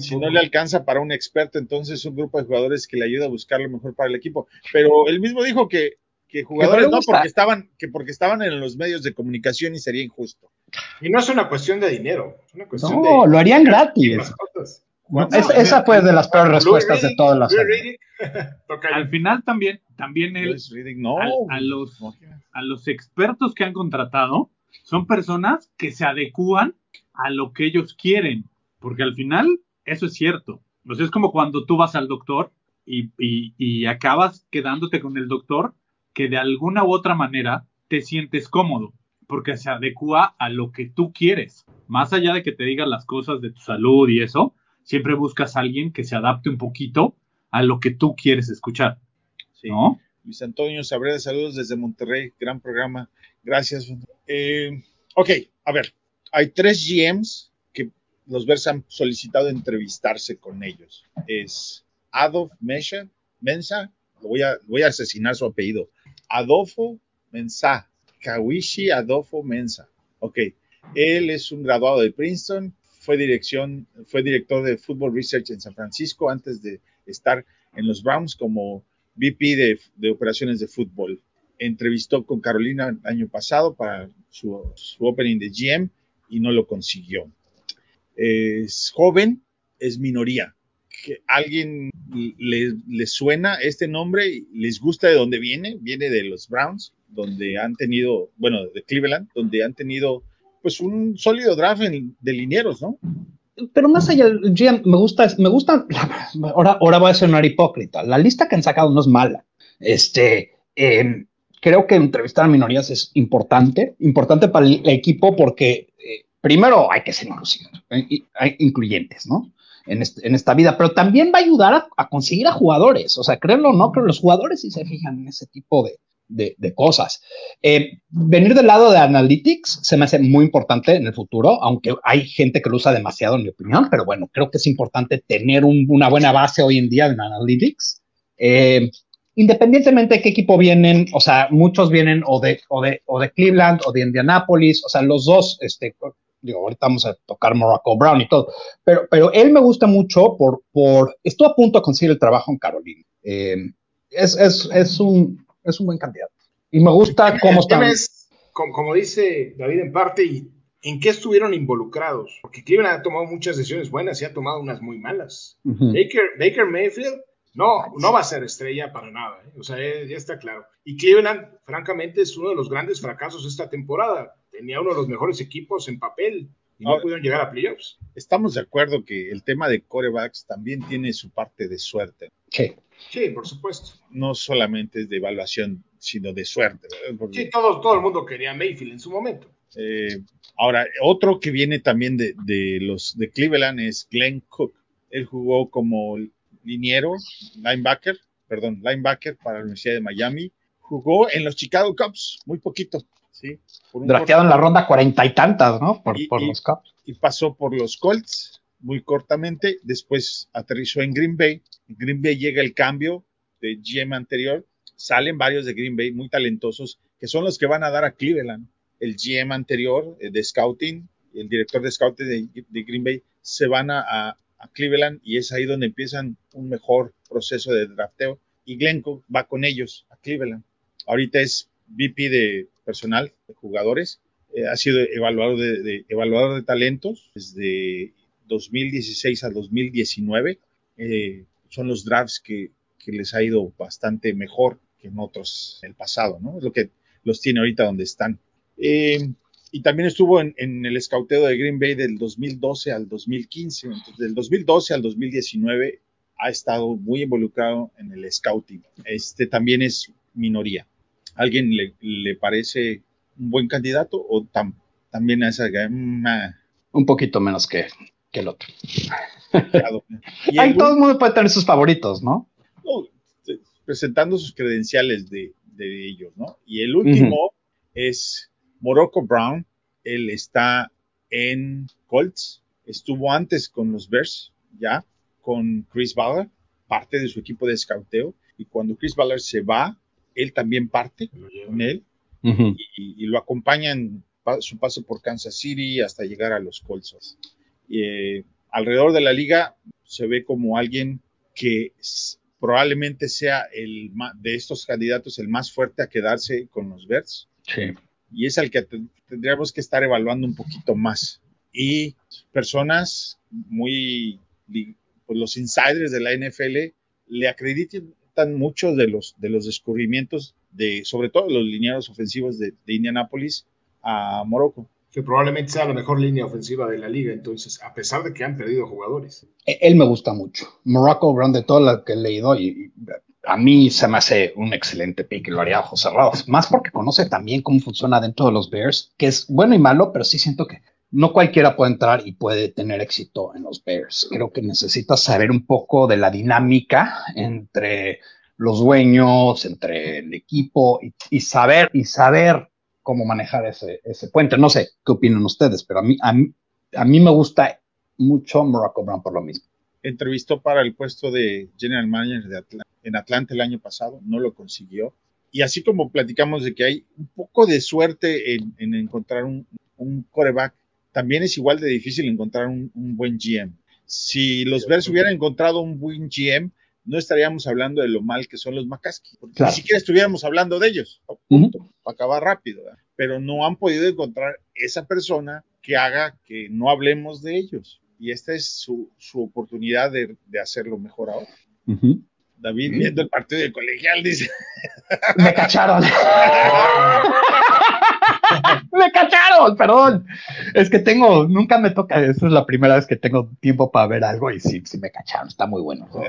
Si no le alcanza para un experto, entonces un grupo de jugadores que le ayuda a buscar lo mejor para el equipo. Pero él mismo dijo que que jugadores no, porque estaban, que porque estaban en los medios de comunicación y sería injusto. Y no es una cuestión de dinero, es una cuestión no, lo harían gratis. esa fue de las peores respuestas de todas las. [LAUGHS] Al final también, también él, a, los, a los expertos que han contratado son personas que se adecúan a lo que ellos quieren, porque al final eso es cierto. O sea, es como cuando tú vas al doctor y, y acabas quedándote con el doctor que de alguna u otra manera te sientes cómodo, porque se adecua a lo que tú quieres. Más allá de que te digan las cosas de tu salud y eso, siempre buscas a alguien que se adapte un poquito a lo que tú quieres escuchar. ¿No? Luis Antonio Sabreda, saludos desde Monterrey, gran programa. Gracias. Eh, ok, a ver, hay tres GMs que los Bears han solicitado entrevistarse con ellos. Es Adolf Mesha, Mensa, voy a, voy a asesinar su apellido. Adolfo Mensa, Kawishi Adolfo Mensa. Ok, él es un graduado de Princeton, fue, dirección, fue director de Football Research en San Francisco antes de estar en los Browns como VP de, operaciones de fútbol. Entrevistó con Carolina el año pasado para su, su opening de GM y no lo consiguió. Es joven, es minoría que alguien le, suena este nombre, les gusta de dónde viene, viene de los Browns, donde han tenido, bueno, de Cleveland, donde han tenido pues un sólido draft de linieros, ¿no? Pero más allá, me gusta, me gusta, ahora, ahora voy a una hipócrita, la lista que han sacado no es mala. Este, em, creo que entrevistar a minorías es importante, importante para el equipo porque eh, primero hay que ser hay incluyentes, ¿no? En, esta vida, pero también va a ayudar a, conseguir a jugadores. O sea, créanlo o no, pero los jugadores sí se fijan en ese tipo de, cosas. Eh, venir del lado de Analytics se me hace muy importante en el futuro, aunque hay gente que lo usa demasiado, en mi opinión, pero bueno, creo que es importante tener una buena base hoy en día en Analytics. Eh, independientemente de qué equipo vienen, o sea, muchos vienen o de, o de, o de Cleveland o de Indianapolis, o sea, los dos, este, digo, ahorita vamos a tocar Morocco Brown y todo, pero, pero él me gusta mucho por, por, estuvo a punto de conseguir el trabajo en Carolina. Eh, es, es, es, un, es un buen candidato. Y me gusta cómo está. Como, como, dice David en parte, y en qué estuvieron involucrados. Porque Cleveland ha tomado muchas decisiones buenas y ha tomado unas muy malas. Baker, Baker Mayfield no, no va a ser estrella para nada, ¿eh? o sea, ya está claro. Y Cleveland, francamente, es uno de los grandes fracasos esta temporada tenía uno de los mejores equipos en papel y no pudieron llegar a playoffs. Estamos de acuerdo que el tema de corebacks también tiene su parte de suerte. Sí. Sí, por supuesto. No solamente es de evaluación, sino de suerte. Sí, todo, todo el mundo quería Mayfield en su momento. Eh, ahora, otro que viene también de, los de Cleveland es Glenn Cook. Él jugó como liniero, linebacker, perdón, linebacker para la Universidad de Miami. Jugó en los Chicago Cubs, muy poquito. ¿Sí? Drafteado en la ronda cuarenta y tantas, ¿no? Por, los Cubs. Y pasó por los Colts muy cortamente, después aterrizó en Green Bay. En Green Bay llega el cambio de GM anterior, salen varios de Green Bay muy talentosos, que son los que van a dar a Cleveland. El GM anterior eh, de Scouting, el director de Scouting de, Green Bay, se van a, Cleveland y es ahí donde empiezan un mejor proceso de drafteo. Y Glencoe va con ellos a Cleveland. Ahorita es VP de personal de jugadores. Eh, ha sido evaluador de, evaluador de talentos desde 2016 a 2019. Eh, son los drafts que, que les ha ido bastante mejor que en otros en el pasado, ¿no? Es lo que los tiene ahorita donde están. Eh, y también estuvo en, el escauteo de Green Bay del 2012 al 2015. Entonces, del 2012 al 2019 ha estado muy involucrado en el scouting. Este también es minoría. ¿Alguien le, le parece un buen candidato o tam, también es un poquito menos que, que el otro? [LAUGHS] y Ahí todo el mundo puede tener sus favoritos, ¿no? no presentando sus credenciales de, de, ellos, ¿no? Y el último uh -huh. es Morocco Brown. Él está en Colts. Estuvo antes con los Bears, ya, con Chris Ballard, parte de su equipo de escauteo. Y cuando Chris Ballard se va, él también parte con él. Uh -huh. y, y, lo acompaña en su paso por Kansas City hasta llegar a los Colts. Eh, alrededor de la liga se ve como alguien que probablemente sea el de estos candidatos el más fuerte a quedarse con los Bears. Sí. Y es al que tendríamos que estar evaluando un poquito más. Y personas muy, pues los insiders de la NFL le acreditan muchos de los, de los descubrimientos de, sobre todo los lineados ofensivos de, de Indianapolis a Morocco. Que probablemente sea la mejor línea ofensiva de la liga, entonces, a pesar de que han perdido jugadores. Él me gusta mucho. Morocco Brown, de todo lo que he leído, y, a mí se me hace un excelente pick y lo haría a ojos cerrados. Más porque conoce también cómo funciona dentro de los Bears, que es bueno y malo, pero sí siento que no cualquiera puede entrar y puede tener éxito en los Bears. Creo que necesitas saber un poco de la dinámica entre los dueños, entre el equipo y, saber cómo manejar ese, puente. No sé qué opinan ustedes, pero a mí, me gusta mucho Morocco Brown por lo mismo. Entrevistó para el puesto de General Manager en Atlanta el año pasado, no lo consiguió. Y así como platicamos de que hay un poco de suerte en, en encontrar un, un coreback, también es igual de difícil encontrar un, un buen GM. Si los Bears hubieran encontrado un buen GM, no estaríamos hablando de lo mal que son los McCaskey. Claro. Ni siquiera estuviéramos hablando de ellos. Punto, uh -huh. Para acabar rápido. ¿verdad? Pero no han podido encontrar esa persona que haga que no hablemos de ellos. Y esta es su, su oportunidad de, de, hacerlo mejor ahora. Uh -huh. David, viendo el partido de colegial, dice. Me cacharon. [LAUGHS] [LAUGHS] me cacharon, perdón. Es que tengo, nunca me toca, esta es la primera vez que tengo tiempo para ver algo y sí, sí me cacharon, está muy bueno. [LAUGHS]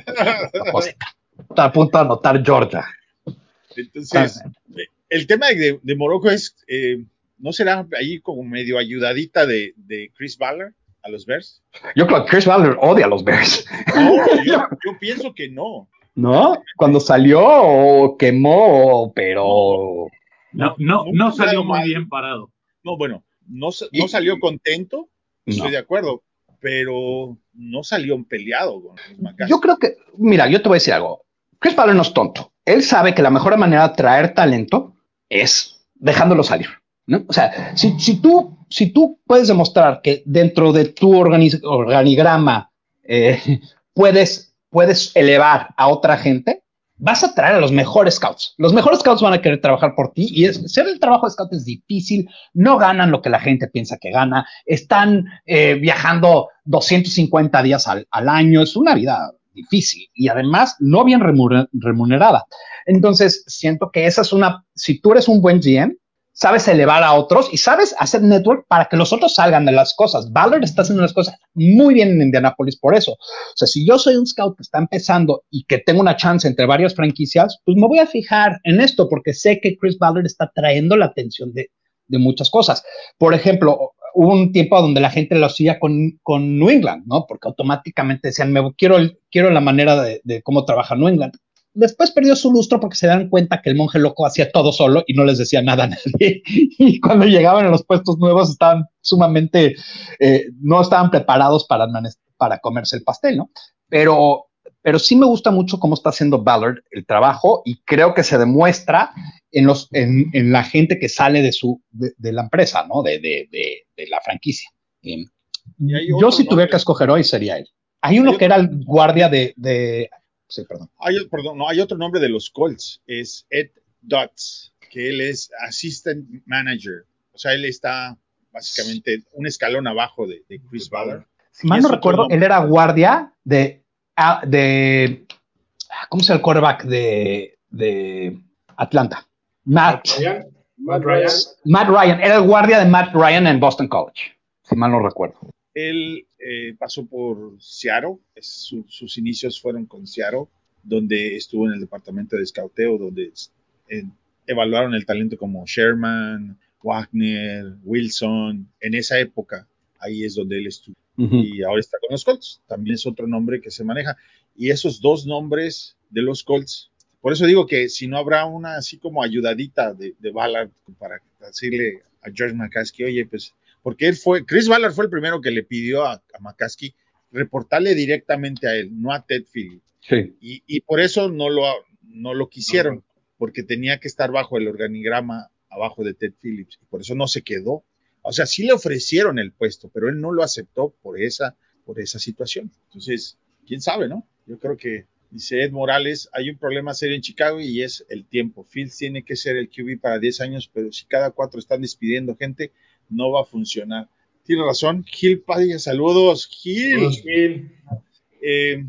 Está a punto de anotar Georgia. Entonces, el tema de, de Morocco es, eh, ¿no será ahí como medio ayudadita de, de Chris Ballard a los Bears? Yo creo que Chris Ballard odia a los Bears. No, yo, [LAUGHS] yo pienso que no. ¿No? Cuando salió quemó, pero no, no, no, no salió muy bien parado. No, bueno, no, no salió contento, estoy de acuerdo, pero no salió peleado con los. Yo creo que, mira, yo te voy a decir algo. Chris Ballard no es tonto. Él sabe que la mejor manera de traer talento es dejándolo salir. ¿no? O sea, si, si, tú, si tú puedes demostrar que dentro de tu organigrama eh, [LAUGHS] puedes, puedes elevar a otra gente, vas a traer a los mejores scouts. Los mejores scouts van a querer trabajar por ti y es, ser el trabajo de scout es difícil, no ganan lo que la gente piensa que gana, están eh, viajando 250 días al, al, año, es una vida difícil y además no bien remunerada. Entonces, siento que esa es una, si tú eres un buen GM, sabes elevar a otros y sabes hacer network para que los otros salgan de las cosas. Ballard está haciendo las cosas muy bien en Indianapolis por eso. O sea, si yo soy un scout que está empezando y que tengo una chance entre varias franquicias, pues me voy a fijar en esto porque sé que Chris Ballard está trayendo la atención de, de muchas cosas. Por ejemplo, hubo un tiempo donde la gente lo hacía con, con New England, ¿no? Porque automáticamente decían, me quiero, quiero la manera de, de cómo trabaja New England después perdió su lustro porque se dan cuenta que el monje loco hacía todo solo y no les decía nada a nadie. [LAUGHS] Y cuando llegaban a los puestos nuevos estaban sumamente, eh, no estaban preparados para, para comerse el pastel, ¿no? Pero, pero sí me gusta mucho cómo está haciendo Ballard el trabajo y creo que se demuestra en, los, en, en la gente que sale de, su, de, de la empresa, ¿no? De, de, de la franquicia. Eh, yo si tuviera que escoger hoy sería él. Hay uno que era el guardia de, de Sí, perdón. Hay, perdón, no, hay otro nombre de los Colts, es Ed Dutz, que él es Assistant Manager. O sea, él está básicamente un escalón abajo de, de Chris Ballard. Si mal no recuerdo, él era guardia de, de ¿cómo se llama el quarterback de, de Atlanta? Matt, Ryan, Matt Matt Ryan. Ryan. Matt Ryan, era el guardia de Matt Ryan en Boston College, si mal no recuerdo. Él eh, pasó por Seattle, es- su- sus inicios fueron con Seattle, donde estuvo en el departamento de scouteo, donde eh, evaluaron el talento como Sherman, Wagner, Wilson, en esa época, ahí es donde él estuvo. Y ahora está con los Colts, también es otro nombre que se maneja. Y esos dos nombres de los Colts, por eso digo que si no habrá una así como ayudadita de, de Ballard para decirle a George McCaskey, oye, pues porque él fue, Chris Ballard fue el primero que le pidió a, a McCaskey reportarle directamente a él, no a Ted Phillips. Sí. Y, y por eso no lo, no lo quisieron, porque tenía que estar bajo el organigrama abajo de Ted Phillips, y por eso no se quedó. O sea, sí le ofrecieron el puesto, pero él no lo aceptó por esa, por esa situación. Entonces, quién sabe, ¿no? Yo creo que, dice Ed Morales, hay un problema serio en Chicago y es el tiempo. Fields tiene que ser el QB para 10 años, pero si cada cuatro están despidiendo gente, no va a funcionar. Tiene razón, Gil Padilla, saludos, Gil. Eh,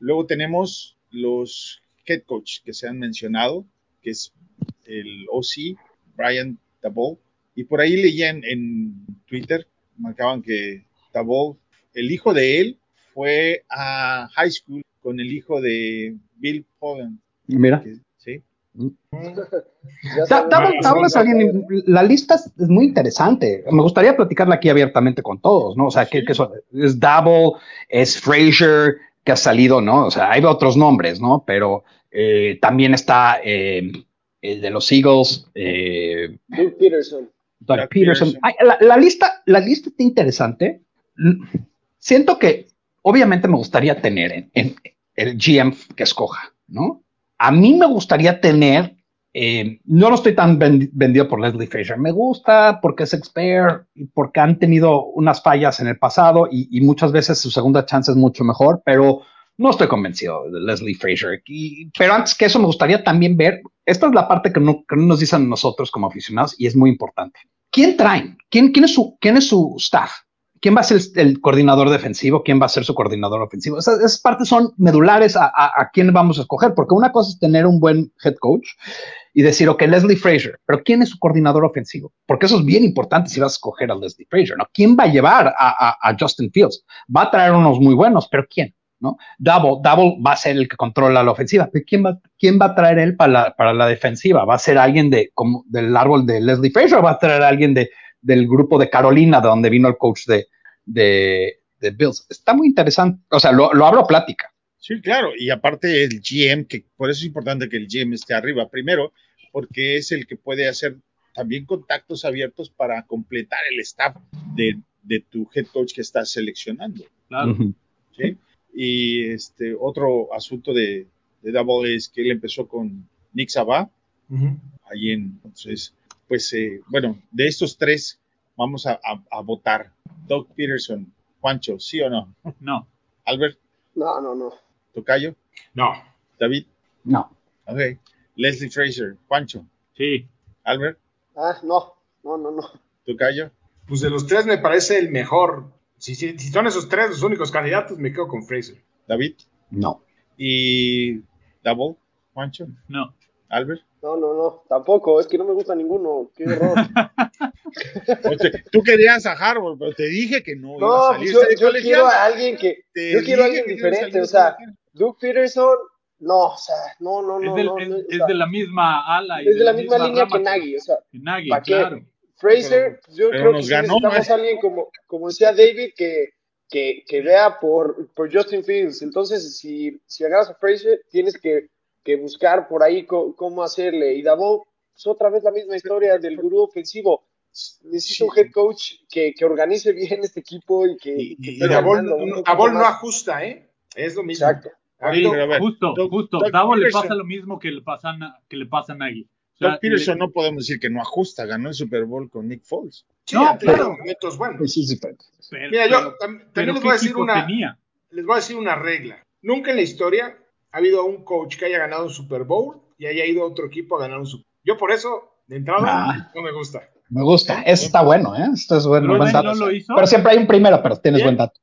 luego tenemos los head coach que se han mencionado, que es el OC, Brian Tabol. Y por ahí leía en, en Twitter, marcaban que Tabol, el hijo de él, fue a high school con el hijo de Bill Pollen. Mira. que- ¿sí? Alguien- la lista es, muy interesante. Me gustaría platicarla aquí abiertamente con todos, ¿no? O sea, que, que son- es Double, es Frazier, que ha salido, ¿no? O sea, hay otros nombres, ¿no? Pero eh, también está eh, el de los Eagles, eh, Doug Peterson. Doug Doug Peterson. Peterson. Ay, la, la lista, la lista está interesante. Mm, Siento que obviamente me gustaría tener en, en el GM que escoja, ¿no? A mí me gustaría tener, eh, no lo estoy tan ven- vendido por Leslie Frazier, me gusta porque es expert y porque han tenido unas fallas en el pasado y, muchas veces su segunda chance es mucho mejor, pero no estoy convencido de Leslie Frazier. Y- pero antes que eso me gustaría también ver, esta es la parte que no nos dicen nosotros como aficionados y es muy importante. ¿Quién traen? ¿Quién, quién, es, su, quién es su staff? ¿Quién va a ser el, coordinador defensivo? ¿Quién va a ser su coordinador ofensivo? Esas, partes son medulares a, a, a, quién vamos a escoger, porque una cosa es tener un buen head coach y decir, ok, Leslie Frazier, pero ¿quién es su coordinador ofensivo? Porque eso es bien importante si vas a escoger a Leslie Frazier, ¿no? ¿Quién va a llevar a, Justin Fields? Va a traer unos muy buenos, pero ¿quién? ¿no? Double, va a ser el que controla la ofensiva, pero ¿quién va, va a traer él para la, defensiva? ¿Va a ser alguien de, como, del árbol de Leslie Frazier o va a traer alguien de, del grupo de Carolina, de donde vino el coach de, de, de Bills? Está muy interesante, o sea, lo, lo abro a plática. Sí, claro, y aparte el GM, que por eso es importante que el GM esté arriba, primero, porque es el que puede hacer también contactos abiertos para completar el staff de, de tu head coach que estás seleccionando. Claro. Uh -huh. ¿sí? Y este otro asunto de, de Double es que él empezó con Nick Sabah, uh -huh. ahí en, entonces, pues eh, bueno, de estos tres vamos a, a, a, votar. Doug Peterson, Juancho, ¿sí o no? [LAUGHS] No. Albert. No, no, no. Tocayo. No. David. No. Ok. Leslie Fraser, Juancho. Sí. Albert. Ah, no, no, no, no. Tocayo. Pues de los tres me parece el mejor. Si, si, si, son esos tres los únicos candidatos, me quedo con Fraser. David. No. Y Double, Juancho. No. Albert. No, no, no, tampoco, es que no me gusta ninguno, qué horror. [LAUGHS] Tú querías a Harvard, pero te dije que no. No, pues yo, yo quiero a alguien que, te yo quiero a alguien diferente, o sea, Doug Peterson, no, o sea, no, no, no. Es, del, no, es, no, es de la misma ala. Y es de la, la misma, misma línea que Nagy, o sea. Que Nagy, ¿para claro. Qué? Fraser, pero, yo pero creo que ganó, necesitamos a alguien como, como decía David, que, que, que vea por, por Justin Fields. Entonces, si, si agarras a Fraser, tienes que, que buscar por ahí cómo hacerle. Y Davo, pues otra vez la misma historia del gurú ofensivo. Necesito sí. un head coach que, que, organice bien este equipo y que. Y, que y Davol, no, Davol no ajusta, ¿eh? Es lo mismo. Exacto. Sí, justo, justo. Doug Davo le pasa lo mismo que le pasa a, que le pasa a Nagy. O sea, Peterson le... no podemos decir que no ajusta, ganó el Super Bowl con Nick Foles. Sí, no, claro, momentos buenos. Sí, sí, pero, Mira, yo tam también les voy a decir una tenía? les voy a decir una regla. Nunca en la historia ha habido un coach que haya ganado un Super Bowl y haya ido a otro equipo a ganar un Super Bowl. Yo por eso, de entrada, ah. no me gusta. Me gusta, eso está bueno, ¿eh? Esto es bueno, buen dato. No lo hizo? Pero siempre hay un primero, pero tienes Bien. buen dato.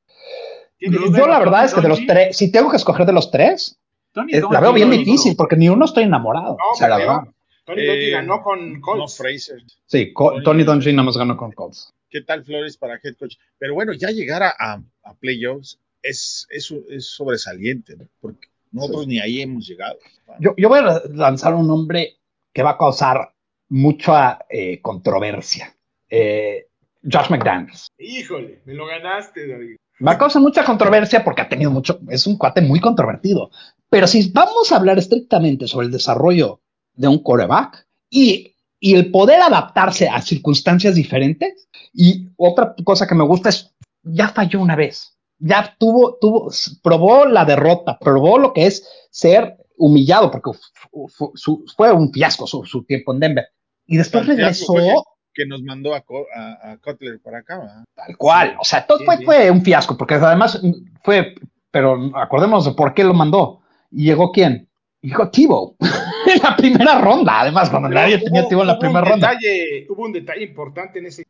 Yo la verdad es que de los tres, si tengo que escoger de los tres, Tony Es- la veo bien lo hizo. difícil porque ni uno estoy enamorado. No, o sea, la verdad. Tony Eh, Dungy ganó con No, Colts. Fraser. Sí, Co- Tony. Dungy nada más ganó con Colts. ¿Qué tal Flores para head coach? Pero bueno, ya llegar a, a, a playoffs es, es, es sobresaliente, ¿no? porque nosotros ni ahí hemos llegado. Yo, yo voy a lanzar un nombre que va a causar mucha eh, controversia. Eh, Josh McDaniels. Híjole, me lo ganaste, David. Va a causar mucha controversia porque ha tenido mucho, es un cuate muy controvertido. Pero si vamos a hablar estrictamente sobre el desarrollo de un quarterback y, y el poder adaptarse a circunstancias diferentes, y otra cosa que me gusta es, ya falló una vez, ya tuvo, tuvo, probó la derrota, probó lo que es ser humillado, porque su- fue un fiasco su, su tiempo en Denver. Y después regresó, que nos mandó a, a, a Cutler para acá. ¿verdad? Tal cual. O sea, todo Sí, fue, sí. fue un fiasco, porque además fue, pero acordémonos de por qué lo mandó. Y llegó quién? Llegó Tivo [LAUGHS] en la primera ronda, además, cuando Pero nadie tenía Tivo en la primera ronda. Detalle, hubo un detalle importante en ese.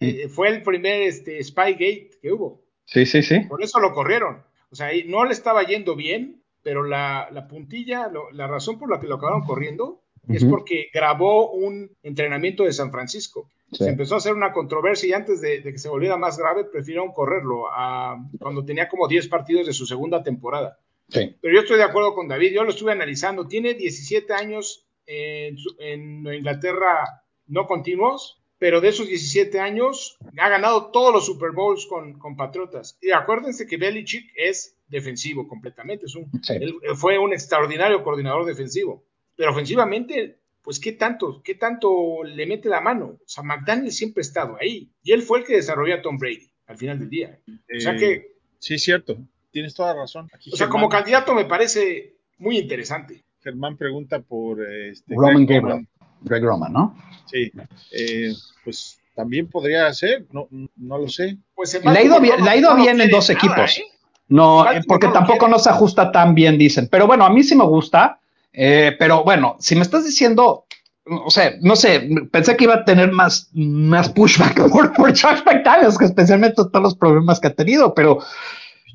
eh, fue el primer este, Spygate que hubo. Sí, sí, sí. Por eso lo corrieron. O sea, no le estaba yendo bien, pero la, la puntilla, lo- la razón por la que lo acabaron corriendo es porque grabó un entrenamiento de San Francisco. Sí. Se empezó a hacer una controversia y antes de, de que se volviera más grave, prefirieron correrlo a, cuando tenía como 10 partidos de su segunda temporada. Sí. Pero yo estoy de acuerdo con David, yo lo estuve analizando. Tiene 17 años en, en Inglaterra no continuos, pero de esos 17 años ha ganado todos los Super Bowls con, con Patriotas. Y acuérdense que Belichick es defensivo completamente. Es un, Sí. él fue un extraordinario coordinador defensivo. Pero ofensivamente, pues qué tanto, qué tanto le mete la mano. O sea, McDaniel siempre ha estado ahí. Y él fue el que desarrolló a Tom Brady al final del día. O sea Eh, que Sí, cierto. Tienes toda razón. Aquí o sea, Germán- como candidato me parece muy interesante. Germán pregunta por este, Roman Gabriel. Greg Roman, ¿no? Sí, eh, pues también podría ser, no, no lo sé. Pues en Le ha ido bien, no- le ha ido no bien en dos nada, equipos. ¿eh? No, eh, porque tampoco quiere. no se ajusta tan bien, dicen. Pero bueno, a mí sí me gusta. eh, pero bueno, si me estás diciendo, o sea, no sé, pensé que iba a tener más, más pushback [LAUGHS] por, por Josh McDaniels, que especialmente todos los problemas que ha tenido, pero,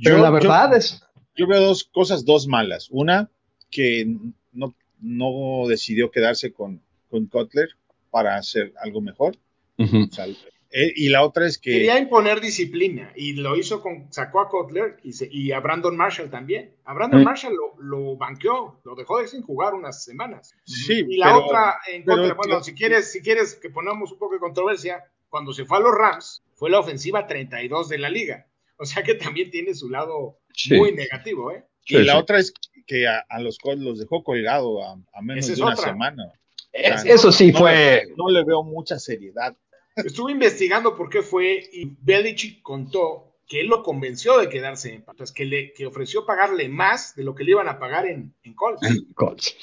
pero Yo- la verdad yo- es. Yo veo dos cosas, dos malas. Una, que no, no decidió quedarse con, con Cutler para hacer algo mejor. O sea, eh, y la otra es que Quería imponer disciplina y lo hizo con, sacó a Kotler y, se- y a Brandon Marshall también. A Brandon. Marshall lo, lo banqueó, lo dejó de sin jugar unas semanas. sí, Y la pero- otra en pero- contra, bueno, si quieres, si quieres que ponamos un poco de controversia, cuando se fue a los Rams, fue la ofensiva 32 de la liga. O sea que también tiene su lado Sí. muy negativo, ¿eh? y la sí. otra es que a, a los Colts los dejó colgado a, a menos es de una otra. semana. Es- eso sí No fue. le- no le veo mucha seriedad. Estuve investigando por qué fue y Belichick contó que él lo convenció de quedarse en Patriotas, que le que ofreció pagarle más de lo que le iban a pagar en, en Colts. Colts.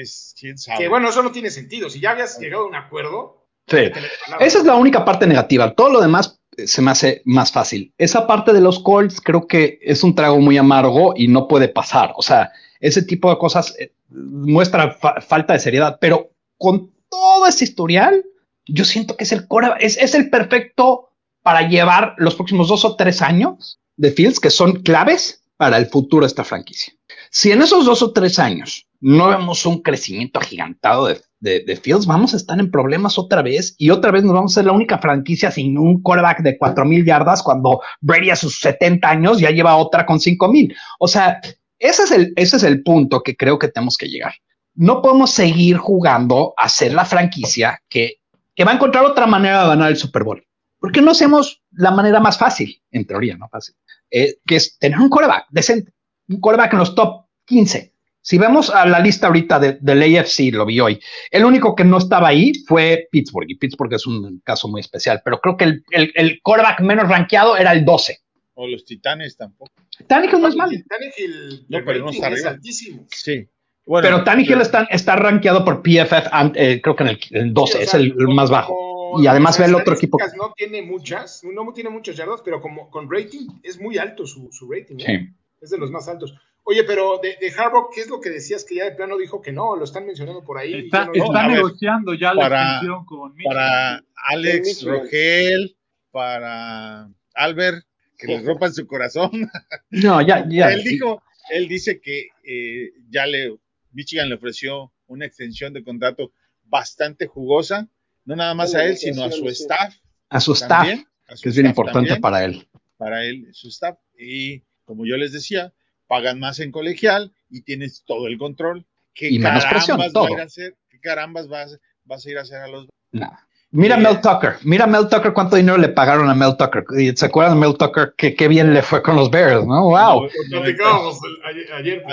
Es, quién sabe. Que bueno, eso no tiene sentido. Si ya habías llegado a un acuerdo, Sí. Esa es la única parte negativa. Todo lo demás eh, se me hace más fácil. Esa parte de los Colts creo que es un trago muy amargo y no puede pasar. O sea, ese tipo de cosas eh, muestra fa- falta de seriedad, pero con todo ese historial, yo siento que es el core- es, el perfecto para llevar los próximos dos o tres años de Fields que son claves para el futuro de esta franquicia. Si en esos dos o tres años no vemos un crecimiento agigantado de, Fields, vamos a estar en problemas otra vez y otra vez nos vamos a ser la única franquicia sin un quarterback de cuatro mil yardas cuando Brady a sus 70 años ya lleva otra con cinco mil. O sea, ese es el punto que creo que tenemos que llegar. No podemos seguir jugando a ser la franquicia que, que va a encontrar otra manera de ganar el Super Bowl. ¿Por qué no hacemos la manera más fácil, en teoría, no fácil, eh, que es tener un quarterback decente, un quarterback en los top 15? Si vemos a la lista ahorita de- del AFC, lo vi hoy, el único que no estaba ahí fue Pittsburgh, y Pittsburgh es un caso muy especial, pero creo que el, el, el quarterback menos rankeado era el 12. O los titanes tampoco. Tannehill no es malo. Tannehill, No, el pero no está es arriba. altísimo. Sí. Bueno, pero Tannehill está, está rankeado por PFF, eh, creo que en el, el 12, Sí, o es el, más bajo. Y además ve el otro equipo. No tiene muchas, no tiene muchas yardas, pero como con rating es muy alto su, su rating. ¿eh? Sí. Es de los más altos. Oye, pero de, de Harbaugh, ¿qué es lo que decías que ya de plano dijo que no? Lo están mencionando por ahí. Está, Yo no- está a ver, negociando ya la para- extensión con Michigan. para Alex. Rogel, para Albert, que les rompan su corazón. No, ya, ya. [LAUGHS] él dijo, él dice que eh, ya le, Michigan le ofreció una extensión de contrato bastante jugosa, no nada más a él, sino a su staff. A su staff, que es bien importante para él. Para él, su staff. Y como yo les decía, pagan más en colegial y tienes todo el control. ¿Qué y menos presión, todo. a hacer? ¿Qué carambas vas, vas a ir a hacer a los... Nada. Mira Mel Tucker, mira Mel Tucker cuánto dinero le pagaron a Mel Tucker. ¿Se acuerdan de Mel Tucker? Que qué bien le fue con los Bears, ¿no? Wow. ayer,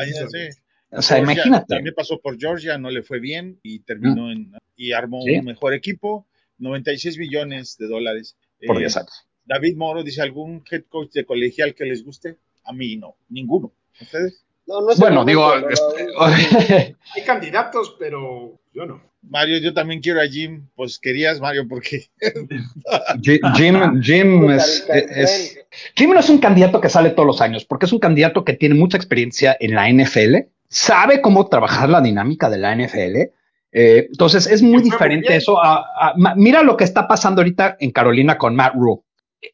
O sea, imagínate. También pasó por Georgia, no le fue bien y terminó mm. en y armó un mejor equipo, 96 millones de dólares. Por 10 eh, años. David Moro dice algún head coach de colegial que les guste. A mí no, ninguno. ¿Ustedes? No, no bueno, digo, este, [LAUGHS] hay candidatos, pero yo no. Mario, yo también quiero a Jim. Pues querías, Mario, porque. [LAUGHS] Jim, Jim es, Jim no es un candidato que sale todos los años, porque es un candidato que tiene mucha experiencia en la NFL, sabe cómo trabajar la dinámica de la NFL. Eh, entonces es muy diferente eso. mira lo que está pasando ahorita en Carolina con Matt Rule.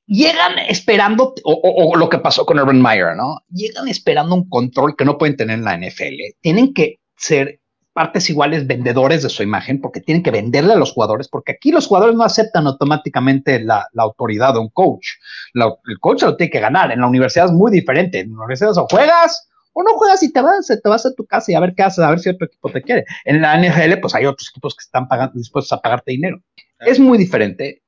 Llegan esperando, o, lo que pasó con Urban Meyer, ¿no? Llegan esperando un control que no pueden tener en la NFL. Tienen que ser partes iguales vendedores de su imagen porque tienen que venderle a los jugadores, porque aquí los jugadores no aceptan automáticamente la, autoridad de un coach. el coach lo tiene que ganar. En la universidad es muy diferente. En la universidad o juegas o no juegas y te vas, te vas a tu casa y a ver qué haces, a ver si otro equipo te quiere. En la NFL, pues hay otros equipos que están pagando, dispuestos a pagarte dinero. Es muy diferente.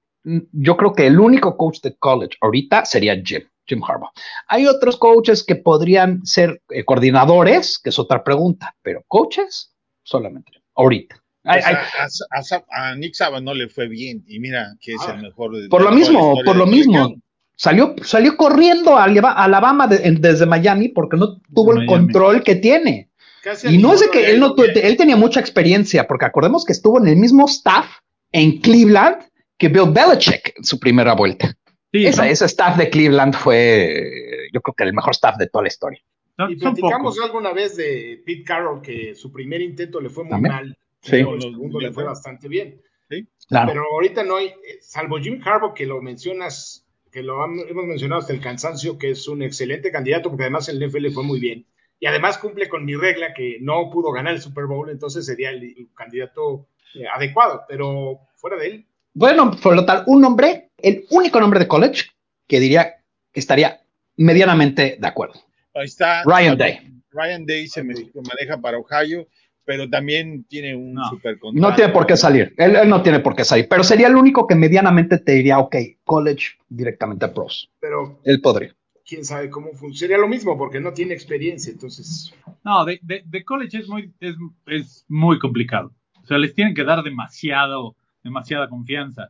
Yo creo que el único coach de college ahorita sería Jim. Jim Harbaugh. Hay otros coaches que podrían ser eh, coordinadores, que es otra pregunta, pero coaches, solamente, ahorita. a, Nick Saban no le fue bien y mira que es el ah. mejor. De, por lo mismo, por lo mismo. Salió, salió corriendo a Alabama desde Miami porque no tuvo el control que tiene. y no es de que él no él tenía mucha experiencia, porque acordemos que estuvo en el mismo staff en Cleveland que Bill Belichick en su primera vuelta. Ese staff de Cleveland fue, yo creo que el mejor staff de toda la historia y platicamos alguna vez de Pete Carroll que su primer intento le fue muy mal, sí. pero el segundo le fue bastante bien. Sí. Pero ahorita no hay, eh, salvo Jim Harbaugh que lo mencionas, que lo hemos mencionado hasta el cansancio, que es un excelente candidato porque además el NFL le fue muy bien. Y además cumple con mi regla que no pudo ganar el Super Bowl, entonces sería el, candidato eh, adecuado, pero fuera de él. Bueno, por lo tal, un nombre, el único nombre de college que diría que estaría medianamente de acuerdo. Ahí está. Ryan Day. Ryan Day se maneja para Ohio, pero también tiene un super contrato. No tiene por qué salir. Él, no tiene por qué salir, pero sería el único que medianamente te diría, ok, college directamente a pros. Pero él podría. Quién sabe cómo Sería lo mismo porque no tiene experiencia, entonces. No, de, de, college es muy, es, es muy complicado. O sea, les tienen que dar demasiado, demasiada confianza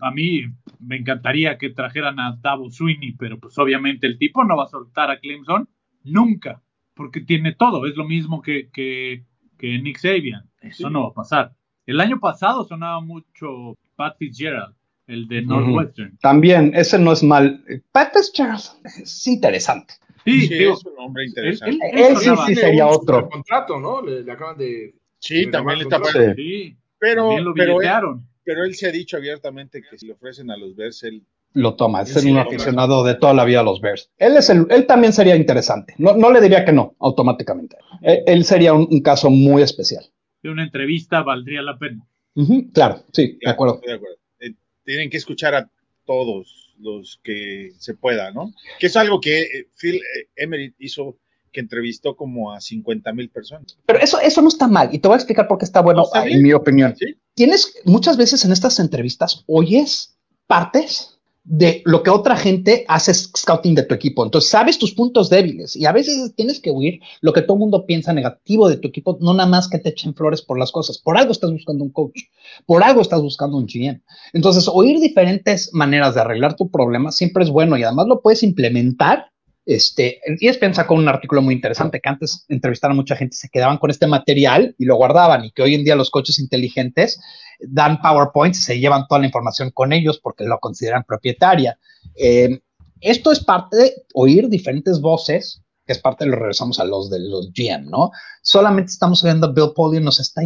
a mí me encantaría que trajeran a Davo Sweeney, pero pues obviamente el tipo no va a soltar a Clemson nunca, porque tiene todo. Es lo mismo que, que, Nick Sabian. Eso no va a pasar. El año pasado sonaba mucho Pat Fitzgerald, el de Northwestern. También, ese no es mal. Pat Fitzgerald es interesante. Sí, es un hombre interesante. Él, sí, sí sería otro. contrato, ¿no? Le, acaban de. Sí, también le está. Sí, pero, lo pero pero él se ha dicho abiertamente que si le ofrecen a los Bears, él lo toma. Es un aficionado de toda la vida a los Bears. Él es el, él también sería interesante. No, no le diría que no, automáticamente. Él, sería un, caso muy especial. De una entrevista valdría la pena. claro, sí, de acuerdo. Eh, tienen que escuchar a todos los que se pueda, ¿no? Que es algo que eh, Phil eh, Emery hizo que entrevistó como a 50 mil personas. Pero eso, eso no está mal y te voy a explicar por qué está bueno, en mi opinión. Tienes muchas veces en estas entrevistas, oyes partes de lo que otra gente hace scouting de tu equipo. Entonces, sabes tus puntos débiles y a veces tienes que oír lo que todo el mundo piensa negativo de tu equipo, no nada más que te echen flores por las cosas. Por algo estás buscando un coach, por algo estás buscando un GM. Entonces, oír diferentes maneras de arreglar tu problema siempre es bueno y además lo puedes implementar este, piensa con un artículo muy interesante que antes entrevistaron a mucha gente, se quedaban con este material y lo guardaban y que hoy en día los coches inteligentes dan PowerPoints y se llevan toda la información con ellos porque lo consideran propietaria. Eh, esto es parte de oír diferentes voces, que es parte de lo regresamos a los de los GM, ¿no? Solamente estamos viendo Bill Polian, nos, está,